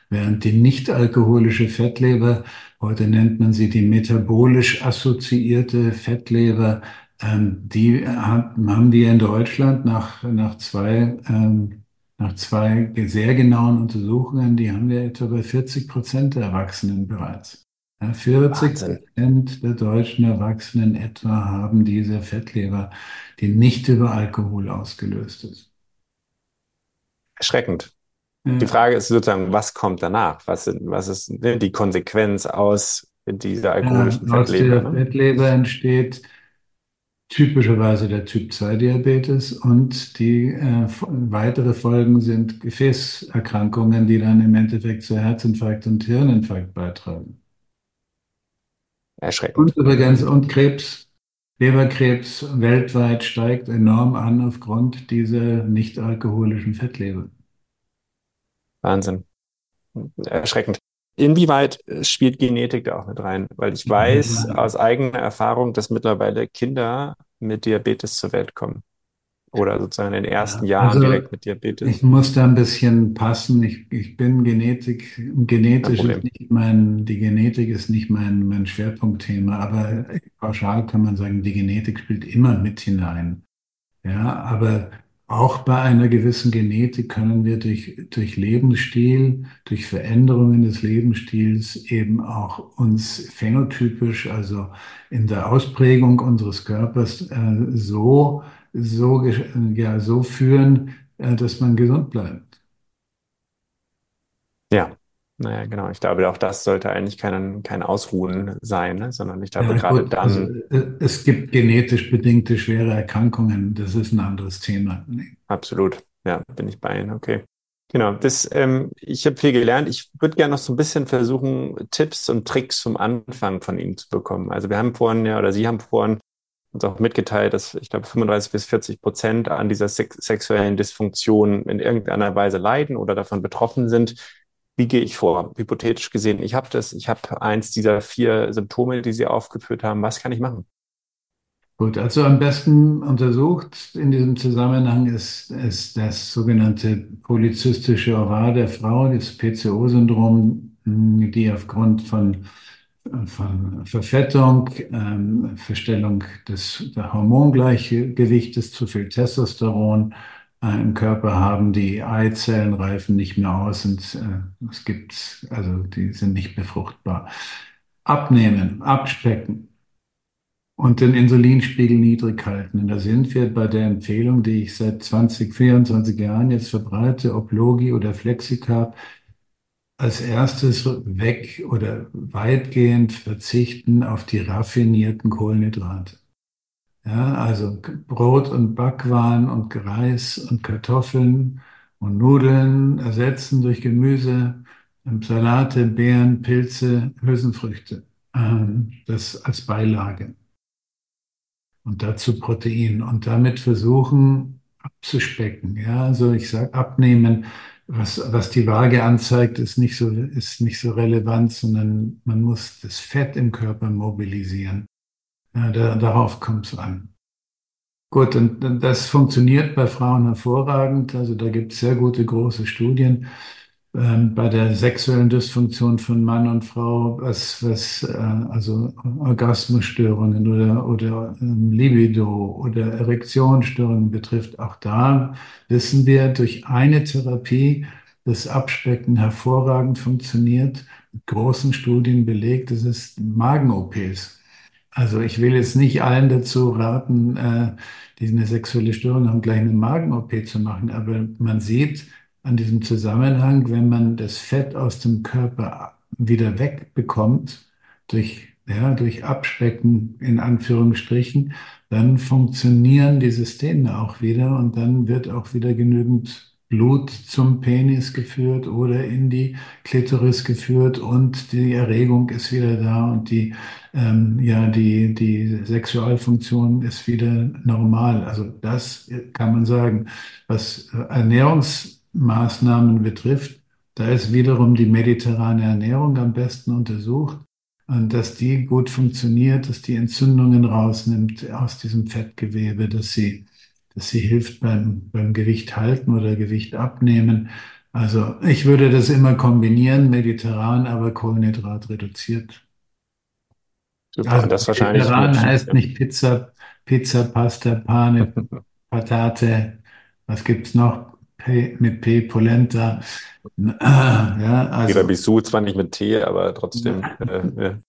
während die nicht alkoholische Fettleber, heute nennt man sie die metabolisch assoziierte Fettleber, ähm, die haben wir in Deutschland nach, nach zwei ähm, nach zwei sehr genauen Untersuchungen, die haben wir etwa bei 40 Prozent der Erwachsenen bereits. Ja, 40 Prozent der deutschen Erwachsenen etwa haben diese Fettleber, die nicht über Alkohol ausgelöst ist. Erschreckend. Ja. Die Frage ist sozusagen, was kommt danach? Was, was ist die Konsequenz aus dieser alkoholischen ja, Fettleber? Aus der ne? Fettleber entsteht typischerweise der Typ-2-Diabetes und die äh, weitere Folgen sind Gefäßerkrankungen, die dann im Endeffekt zu Herzinfarkt und Hirninfarkt beitragen. Erschreckend. Und übrigens, und Krebs, Leberkrebs weltweit steigt enorm an aufgrund dieser nicht alkoholischen Fettleber. Wahnsinn. Erschreckend. Inwieweit äh, spielt Genetik da auch mit rein? Weil ich weiß aus eigener Erfahrung, dass mittlerweile Kinder mit Diabetes zur Welt kommen. Oder sozusagen in den ersten ja, Jahren also direkt mit Diabetes. Ich muss da ein bisschen passen. Ich, ich bin Genetik, genetisch ist nicht mein, die Genetik ist nicht mein, mein Schwerpunktthema, aber pauschal kann man sagen, die Genetik spielt immer mit hinein. Ja, aber auch bei einer gewissen Genetik können wir durch, durch Lebensstil, durch Veränderungen des Lebensstils eben auch uns phänotypisch, also in der Ausprägung unseres Körpers, äh, so, so, ja, so führen, äh, dass man gesund bleibt. Ja, naja, genau. Ich glaube, auch das sollte eigentlich kein, kein Ausruhen sein, ne? sondern ich glaube, ja, gerade gut, dann. Also, es gibt genetisch bedingte schwere Erkrankungen. Das ist ein anderes Thema. Absolut. Ja, bin ich bei Ihnen. Okay. Genau, das, ähm, ich habe viel gelernt. Ich würde gerne noch so ein bisschen versuchen, Tipps und Tricks zum Anfang von Ihnen zu bekommen. Also wir haben vorhin ja, oder Sie haben vorhin uns auch mitgeteilt, dass ich glaube 35 bis 40 Prozent an dieser sex sexuellen Dysfunktion in irgendeiner Weise leiden oder davon betroffen sind. Wie gehe ich vor? Hypothetisch gesehen, ich habe das, ich habe eins dieser vier Symptome, die Sie aufgeführt haben. Was kann ich machen? Gut, also am besten untersucht in diesem Zusammenhang ist, ist das sogenannte polyzystische Ovar der Frau, das PCO-Syndrom, die aufgrund von, von Verfettung, ähm, Verstellung des Hormongleichgewichtes, zu viel Testosteron im Körper haben, die Eizellen reifen nicht mehr aus und äh, es gibt, also die sind nicht befruchtbar. Abnehmen, abspecken und den Insulinspiegel niedrig halten. Und da sind wir bei der Empfehlung, die ich seit 20, 24 Jahren jetzt verbreite, ob Logi oder Flexicarb, als erstes weg oder weitgehend verzichten auf die raffinierten Kohlenhydrate. Ja, also Brot und Backwaren und Reis und Kartoffeln und Nudeln ersetzen durch Gemüse, Salate, Beeren, Pilze, Hülsenfrüchte. Ähm, das als Beilage und dazu Protein und damit versuchen abzuspecken. Ja, also ich sage abnehmen, was, was die Waage anzeigt, ist nicht so, ist nicht so relevant, sondern man muss das Fett im Körper mobilisieren. Ja, da, darauf kommt es an. Gut, und, das funktioniert bei Frauen hervorragend. Also da gibt es sehr gute große Studien ähm, bei der sexuellen Dysfunktion von Mann und Frau, was, was äh, also Orgasmusstörungen oder, oder ähm, Libido oder Erektionsstörungen betrifft. Auch da wissen wir durch eine Therapie, das Abspecken hervorragend funktioniert, mit großen Studien belegt, das ist Magen-OPs. Also ich will jetzt nicht allen dazu raten, äh, die eine sexuelle Störung haben, gleich eine Magen-OP zu machen, aber man sieht, an diesem Zusammenhang, wenn man das Fett aus dem Körper wieder wegbekommt, durch, ja, durch Abspecken in Anführungsstrichen, dann funktionieren die Systeme auch wieder und dann wird auch wieder genügend Blut zum Penis geführt oder in die Klitoris geführt und die Erregung ist wieder da und die, ähm, ja, die, die Sexualfunktion ist wieder normal. Also das kann man sagen. Was Ernährungs Maßnahmen betrifft, da ist wiederum die mediterrane Ernährung am besten untersucht und dass die gut funktioniert, dass die Entzündungen rausnimmt aus diesem Fettgewebe, dass sie, dass sie hilft beim, beim Gewicht halten oder Gewicht abnehmen. Also ich würde das immer kombinieren, mediterran, aber Kohlenhydrat reduziert. Super, also das wahrscheinlich. Mediterran heißt nicht Pizza, Pizza, Pasta, Pane, Patate. Was gibt's noch? P, mit P, Polenta. Ja, also, Tiramisu zwar nicht mit T, aber trotzdem. Äh, ja,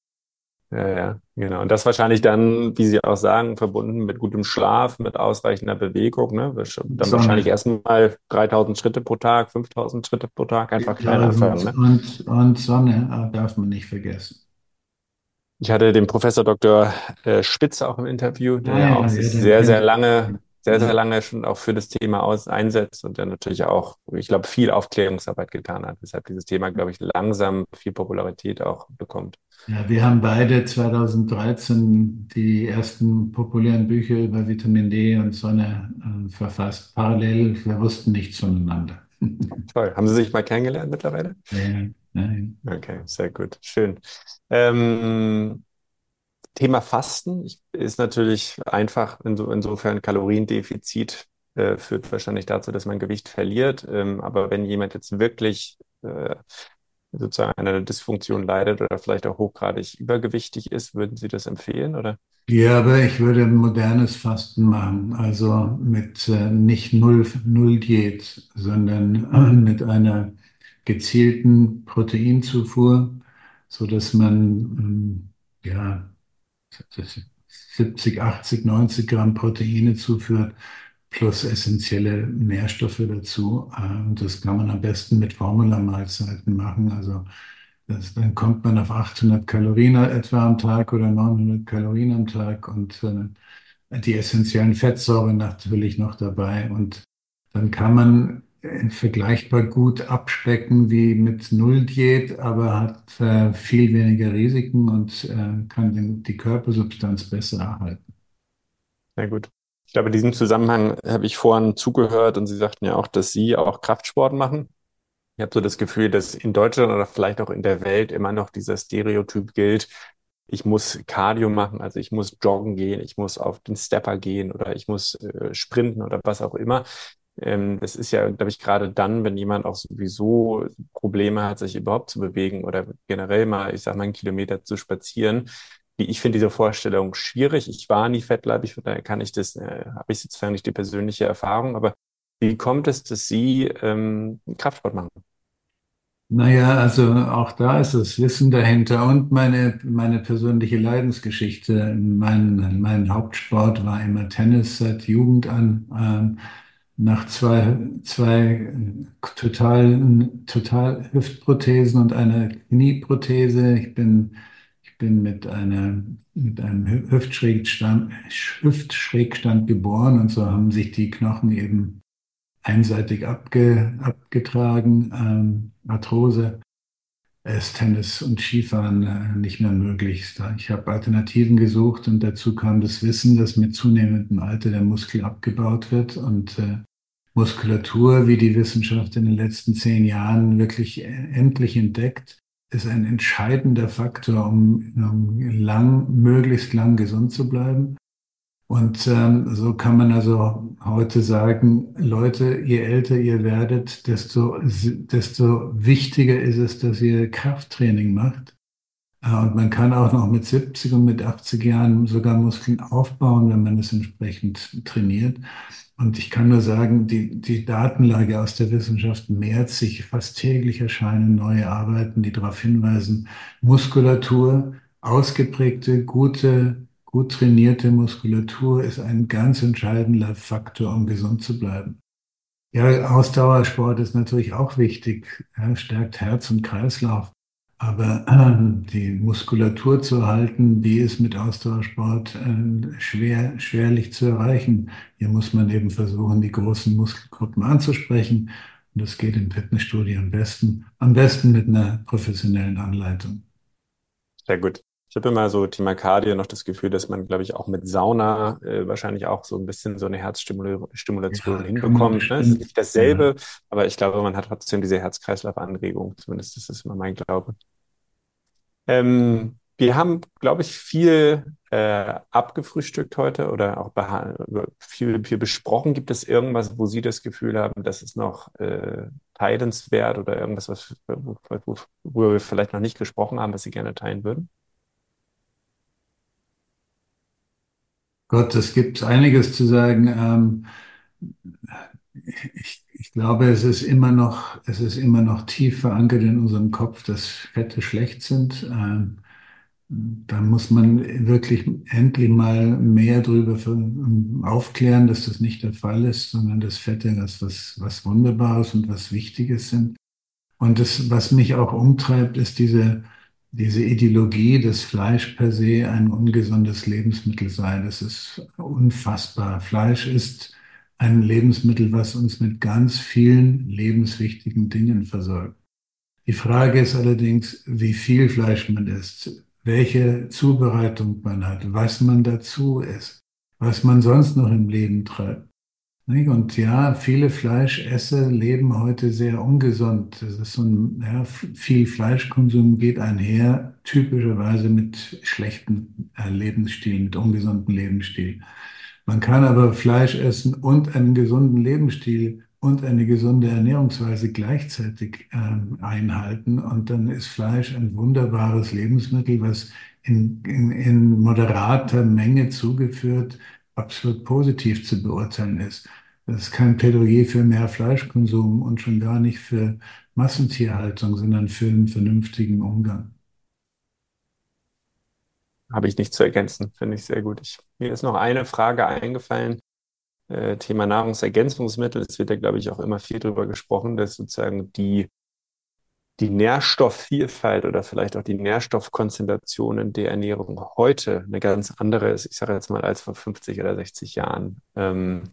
ja, genau. Und das wahrscheinlich dann, wie Sie auch sagen, verbunden mit gutem Schlaf, mit ausreichender Bewegung. Ne? Dann Sonne. wahrscheinlich erstmal 3000 Schritte pro Tag, 5000 Schritte pro Tag, einfach klein anfangen. Ne? Und, und Sonne darf man nicht vergessen. Ich hatte den Professor Dr. Äh, Spitz auch im Interview, der ah, ja, auch ja, sehr, sehr lange sehr, sehr lange schon auch für das Thema aus, einsetzt und der natürlich auch, ich glaube, viel Aufklärungsarbeit getan hat, weshalb dieses Thema, glaube ich, langsam viel Popularität auch bekommt. Ja, wir haben beide 2013 die ersten populären Bücher über Vitamin D und Sonne äh, verfasst, parallel. Wir wussten nichts voneinander. Toll. Haben Sie sich mal kennengelernt mittlerweile? Nein, nein. Okay, sehr gut. Schön. Ähm, Thema Fasten ist natürlich einfach, insofern Kaloriendefizit äh, führt wahrscheinlich dazu, dass man Gewicht verliert. Ähm, aber wenn jemand jetzt wirklich äh, sozusagen an einer Dysfunktion leidet oder vielleicht auch hochgradig übergewichtig ist, würden Sie das empfehlen, oder? Ja, aber ich würde ein modernes Fasten machen, also mit äh, nicht null, null Diät, sondern äh, mit einer gezielten Proteinzufuhr, so dass man ähm, ja 70, 80, 90 Gramm Proteine zuführt, plus essentielle Nährstoffe dazu. Und ähm, das kann man am besten mit Formula-Mahlzeiten machen. Also das, dann kommt man auf 800 Kalorien etwa am Tag oder 900 Kalorien am Tag und äh, die essentiellen Fettsäuren natürlich noch dabei. Und dann kann man vergleichbar gut abspecken wie mit Null-Diät, aber hat äh, viel weniger Risiken und äh, kann den, die Körpersubstanz besser erhalten. Sehr gut. Ich glaube, in diesem Zusammenhang habe ich vorhin zugehört und Sie sagten ja auch, dass Sie auch Kraftsport machen. Ich habe so das Gefühl, dass in Deutschland oder vielleicht auch in der Welt immer noch dieser Stereotyp gilt, ich muss Cardio machen, also ich muss joggen gehen, ich muss auf den Stepper gehen oder ich muss äh, sprinten oder was auch immer. Ähm, das ist ja, glaube ich, gerade dann, wenn jemand auch sowieso Probleme hat, sich überhaupt zu bewegen oder generell mal, ich sag mal, einen Kilometer zu spazieren. Wie ich finde diese Vorstellung schwierig. Ich war nie fettleibig, von daher kann ich das, äh, habe ich sozusagen nicht die persönliche Erfahrung, aber wie kommt es, dass Sie ähm, Kraftsport machen? Naja, also auch da ist das Wissen dahinter und meine, meine persönliche Leidensgeschichte. Mein, mein Hauptsport war immer Tennis seit Jugend an. Ähm, nach zwei, zwei total, total Hüftprothesen und einer Knieprothese. Ich bin, bin mit einer, mit einem Hüftschrägstand, Hüftschrägstand geboren und so haben sich die Knochen eben einseitig abge, abgetragen, ähm, Arthrose, ist Tennis und Skifahren äh, nicht mehr möglich. Ich habe Alternativen gesucht und dazu kam das Wissen, dass mit zunehmendem Alter der Muskel abgebaut wird und äh, Muskulatur, wie die Wissenschaft in den letzten zehn Jahren wirklich äh, endlich entdeckt, ist ein entscheidender Faktor, um, um lang, möglichst lang gesund zu bleiben. Und ähm, so kann man also heute sagen, Leute, je älter ihr werdet, desto, desto wichtiger ist es, dass ihr Krafttraining macht. Äh, und man kann auch noch mit 70 und mit 80 Jahren sogar Muskeln aufbauen, wenn man es entsprechend trainiert. Und ich kann nur sagen, die, die Datenlage aus der Wissenschaft mehrt sich. Fast täglich erscheinen neue Arbeiten, die darauf hinweisen, Muskulatur, ausgeprägte, gute Gut trainierte Muskulatur ist ein ganz entscheidender Faktor, um gesund zu bleiben. Ja, Ausdauersport ist natürlich auch wichtig, ja, stärkt Herz und Kreislauf. Aber äh, die Muskulatur zu halten, die ist mit Ausdauersport äh, schwer, schwerlich zu erreichen. Hier muss man eben versuchen, die großen Muskelgruppen anzusprechen. Und das geht im Fitnessstudio am besten, am besten mit einer professionellen Anleitung. Sehr gut. Ich habe immer so Thema Cardio noch das Gefühl, dass man, glaube ich, auch mit Sauna äh, wahrscheinlich auch so ein bisschen so eine Herzstimulation ja, hinbekommt. Ne? Es ist nicht dasselbe, ja. aber ich glaube, man hat trotzdem diese Herz-Kreislauf-Anregung. Zumindest ist das immer mein Glaube. Ähm, wir haben, glaube ich, viel äh, abgefrühstückt heute oder auch viel, viel besprochen. Gibt es irgendwas, wo Sie das Gefühl haben, das ist noch äh, teilenswert oder irgendwas, was, worüber wir vielleicht noch nicht gesprochen haben, was Sie gerne teilen würden? Gott, es gibt einiges zu sagen. Ähm, ich, ich glaube, es ist immer noch, es ist immer noch tief verankert in unserem Kopf, dass Fette schlecht sind. Ähm, da muss man wirklich endlich mal mehr darüber aufklären, dass das nicht der Fall ist, sondern dass Fette das was, was Wunderbares und was Wichtiges sind. Und das, was mich auch umtreibt, ist diese diese Ideologie, dass Fleisch per se ein ungesundes Lebensmittel sei, das ist unfassbar. Fleisch ist ein Lebensmittel, was uns mit ganz vielen lebenswichtigen Dingen versorgt. Die Frage ist allerdings, wie viel Fleisch man isst, welche Zubereitung man hat, was man dazu isst, was man sonst noch im Leben treibt. Und ja, viele Fleischesser leben heute sehr ungesund. Das ist so ein, ja, viel Fleischkonsum geht einher, typischerweise mit schlechten äh, Lebensstil, mit ungesunden Lebensstil. Man kann aber Fleisch essen und einen gesunden Lebensstil und eine gesunde Ernährungsweise gleichzeitig ähm, einhalten. Und dann ist Fleisch ein wunderbares Lebensmittel, was in, in, in moderater Menge zugeführt absolut positiv zu beurteilen ist. Das ist kein Plädoyer für mehr Fleischkonsum und schon gar nicht für Massentierhaltung, sondern für einen vernünftigen Umgang. Habe ich nicht zu ergänzen, finde ich sehr gut. Ich, mir ist noch eine Frage eingefallen. Äh, Thema Nahrungsergänzungsmittel. Es wird ja, glaube ich, auch immer viel darüber gesprochen, dass sozusagen die, die Nährstoffvielfalt oder vielleicht auch die Nährstoffkonzentration in der Ernährung heute eine ganz andere ist, ich sage jetzt mal, als vor 50 oder 60 Jahren. Ähm,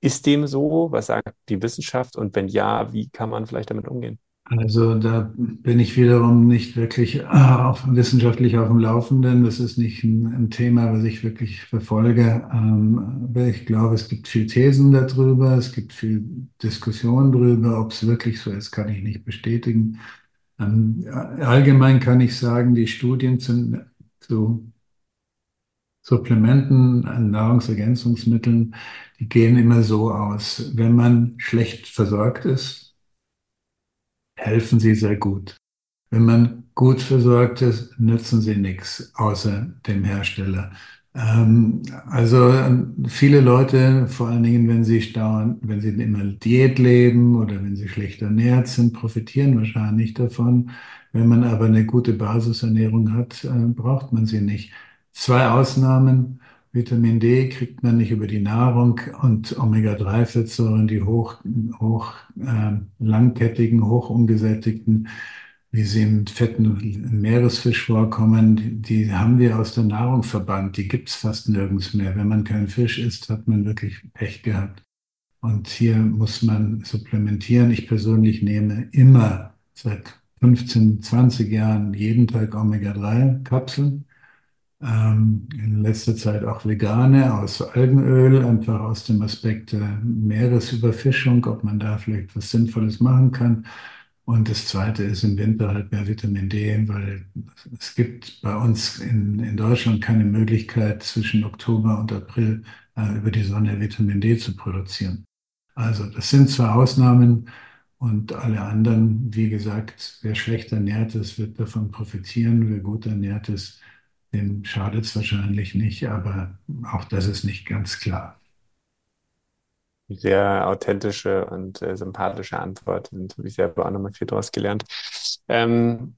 ist dem so? Was sagt die Wissenschaft? Und wenn ja, wie kann man vielleicht damit umgehen? Also da bin ich wiederum nicht wirklich auf, wissenschaftlich auf dem Laufenden. Das ist nicht ein, ein Thema, was ich wirklich verfolge. Ähm, ich glaube, es gibt viel Thesen darüber, es gibt viel Diskussion darüber. Ob es wirklich so ist, kann ich nicht bestätigen. Ähm, allgemein kann ich sagen, die Studien sind zu Supplementen, Nahrungsergänzungsmitteln, die gehen immer so aus. Wenn man schlecht versorgt ist, helfen sie sehr gut. Wenn man gut versorgt ist, nützen sie nichts außer dem Hersteller. Ähm, also viele Leute, vor allen Dingen, wenn sie stauern, wenn sie immer Diät leben oder wenn sie schlecht ernährt sind, profitieren wahrscheinlich davon. Wenn man aber eine gute Basisernährung hat, äh, braucht man sie nicht. Zwei Ausnahmen. Vitamin D kriegt man nicht über die Nahrung und Omega-3-Fettsäuren, die hoch, hoch äh, langkettigen, hoch ungesättigten, wie sie im fetten Meeresfisch vorkommen, die, die haben wir aus der Nahrung verbannt. Die gibt's fast nirgends mehr. Wenn man keinen Fisch isst, hat man wirklich Pech gehabt. Und hier muss man supplementieren. Ich persönlich nehme immer seit 15, 20 Jahren jeden Tag Omega-3-Kapseln ähm, in letzter Zeit auch vegane aus Algenöl, einfach aus dem Aspekt der Meeresüberfischung, ob man da vielleicht was Sinnvolles machen kann. Und das Zweite ist im Winter halt mehr Vitamin D, weil es gibt bei uns in, in Deutschland keine Möglichkeit, zwischen Oktober und April äh, über die Sonne Vitamin D zu produzieren. Also das sind zwei Ausnahmen und alle anderen, wie gesagt, wer schlecht ernährt ist, wird davon profitieren, wer gut ernährt ist, dem schadet es wahrscheinlich nicht, aber auch das ist nicht ganz klar. Sehr authentische und äh, sympathische Antwort und habe ich selber auch nochmal viel daraus gelernt. Ähm,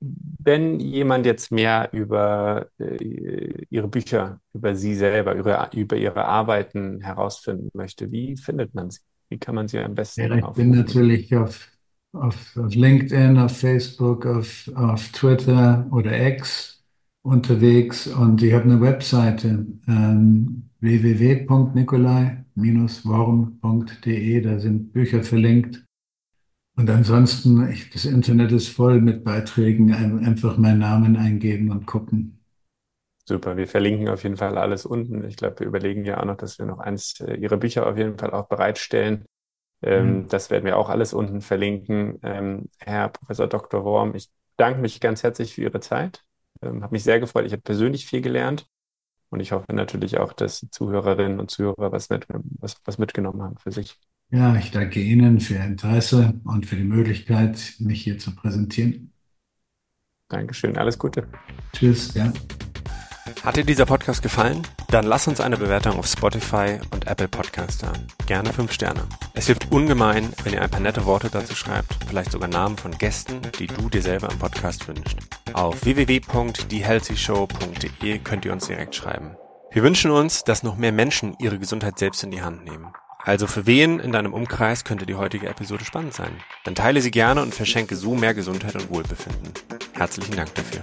wenn jemand jetzt mehr über äh, Ihre Bücher, über Sie selber, über, über Ihre Arbeiten herausfinden möchte, wie findet man sie? Wie kann man sie am besten ja, Ich bin natürlich auf, auf, auf LinkedIn, auf Facebook, auf, auf Twitter oder X unterwegs und ich habe eine Webseite ähm, www.nikolai-worm.de, da sind Bücher verlinkt. Und ansonsten, ich, das Internet ist voll mit Beiträgen, einfach meinen Namen eingeben und gucken. Super, wir verlinken auf jeden Fall alles unten. Ich glaube, wir überlegen ja auch noch, dass wir noch eins äh, Ihrer Bücher auf jeden Fall auch bereitstellen. Ähm, mhm. Das werden wir auch alles unten verlinken. Ähm, Herr Professor Dr. Worm, ich danke mich ganz herzlich für Ihre Zeit. Ähm, habe mich sehr gefreut. Ich habe persönlich viel gelernt und ich hoffe natürlich auch, dass die Zuhörerinnen und Zuhörer was, mit, was, was mitgenommen haben für sich. Ja, ich danke Ihnen für Ihr Interesse und für die Möglichkeit, mich hier zu präsentieren. Dankeschön, alles Gute. Tschüss, ja. Hat dir dieser Podcast gefallen? Dann lass uns eine Bewertung auf Spotify und Apple Podcast da. Gerne fünf Sterne. Es hilft ungemein, wenn ihr ein paar nette Worte dazu schreibt, vielleicht sogar Namen von Gästen, die du dir selber im Podcast wünschst. Auf www.thehealthyshow.de könnt ihr uns direkt schreiben. Wir wünschen uns, dass noch mehr Menschen ihre Gesundheit selbst in die Hand nehmen. Also für wen in deinem Umkreis könnte die heutige Episode spannend sein? Dann teile sie gerne und verschenke so mehr Gesundheit und Wohlbefinden. Herzlichen Dank dafür.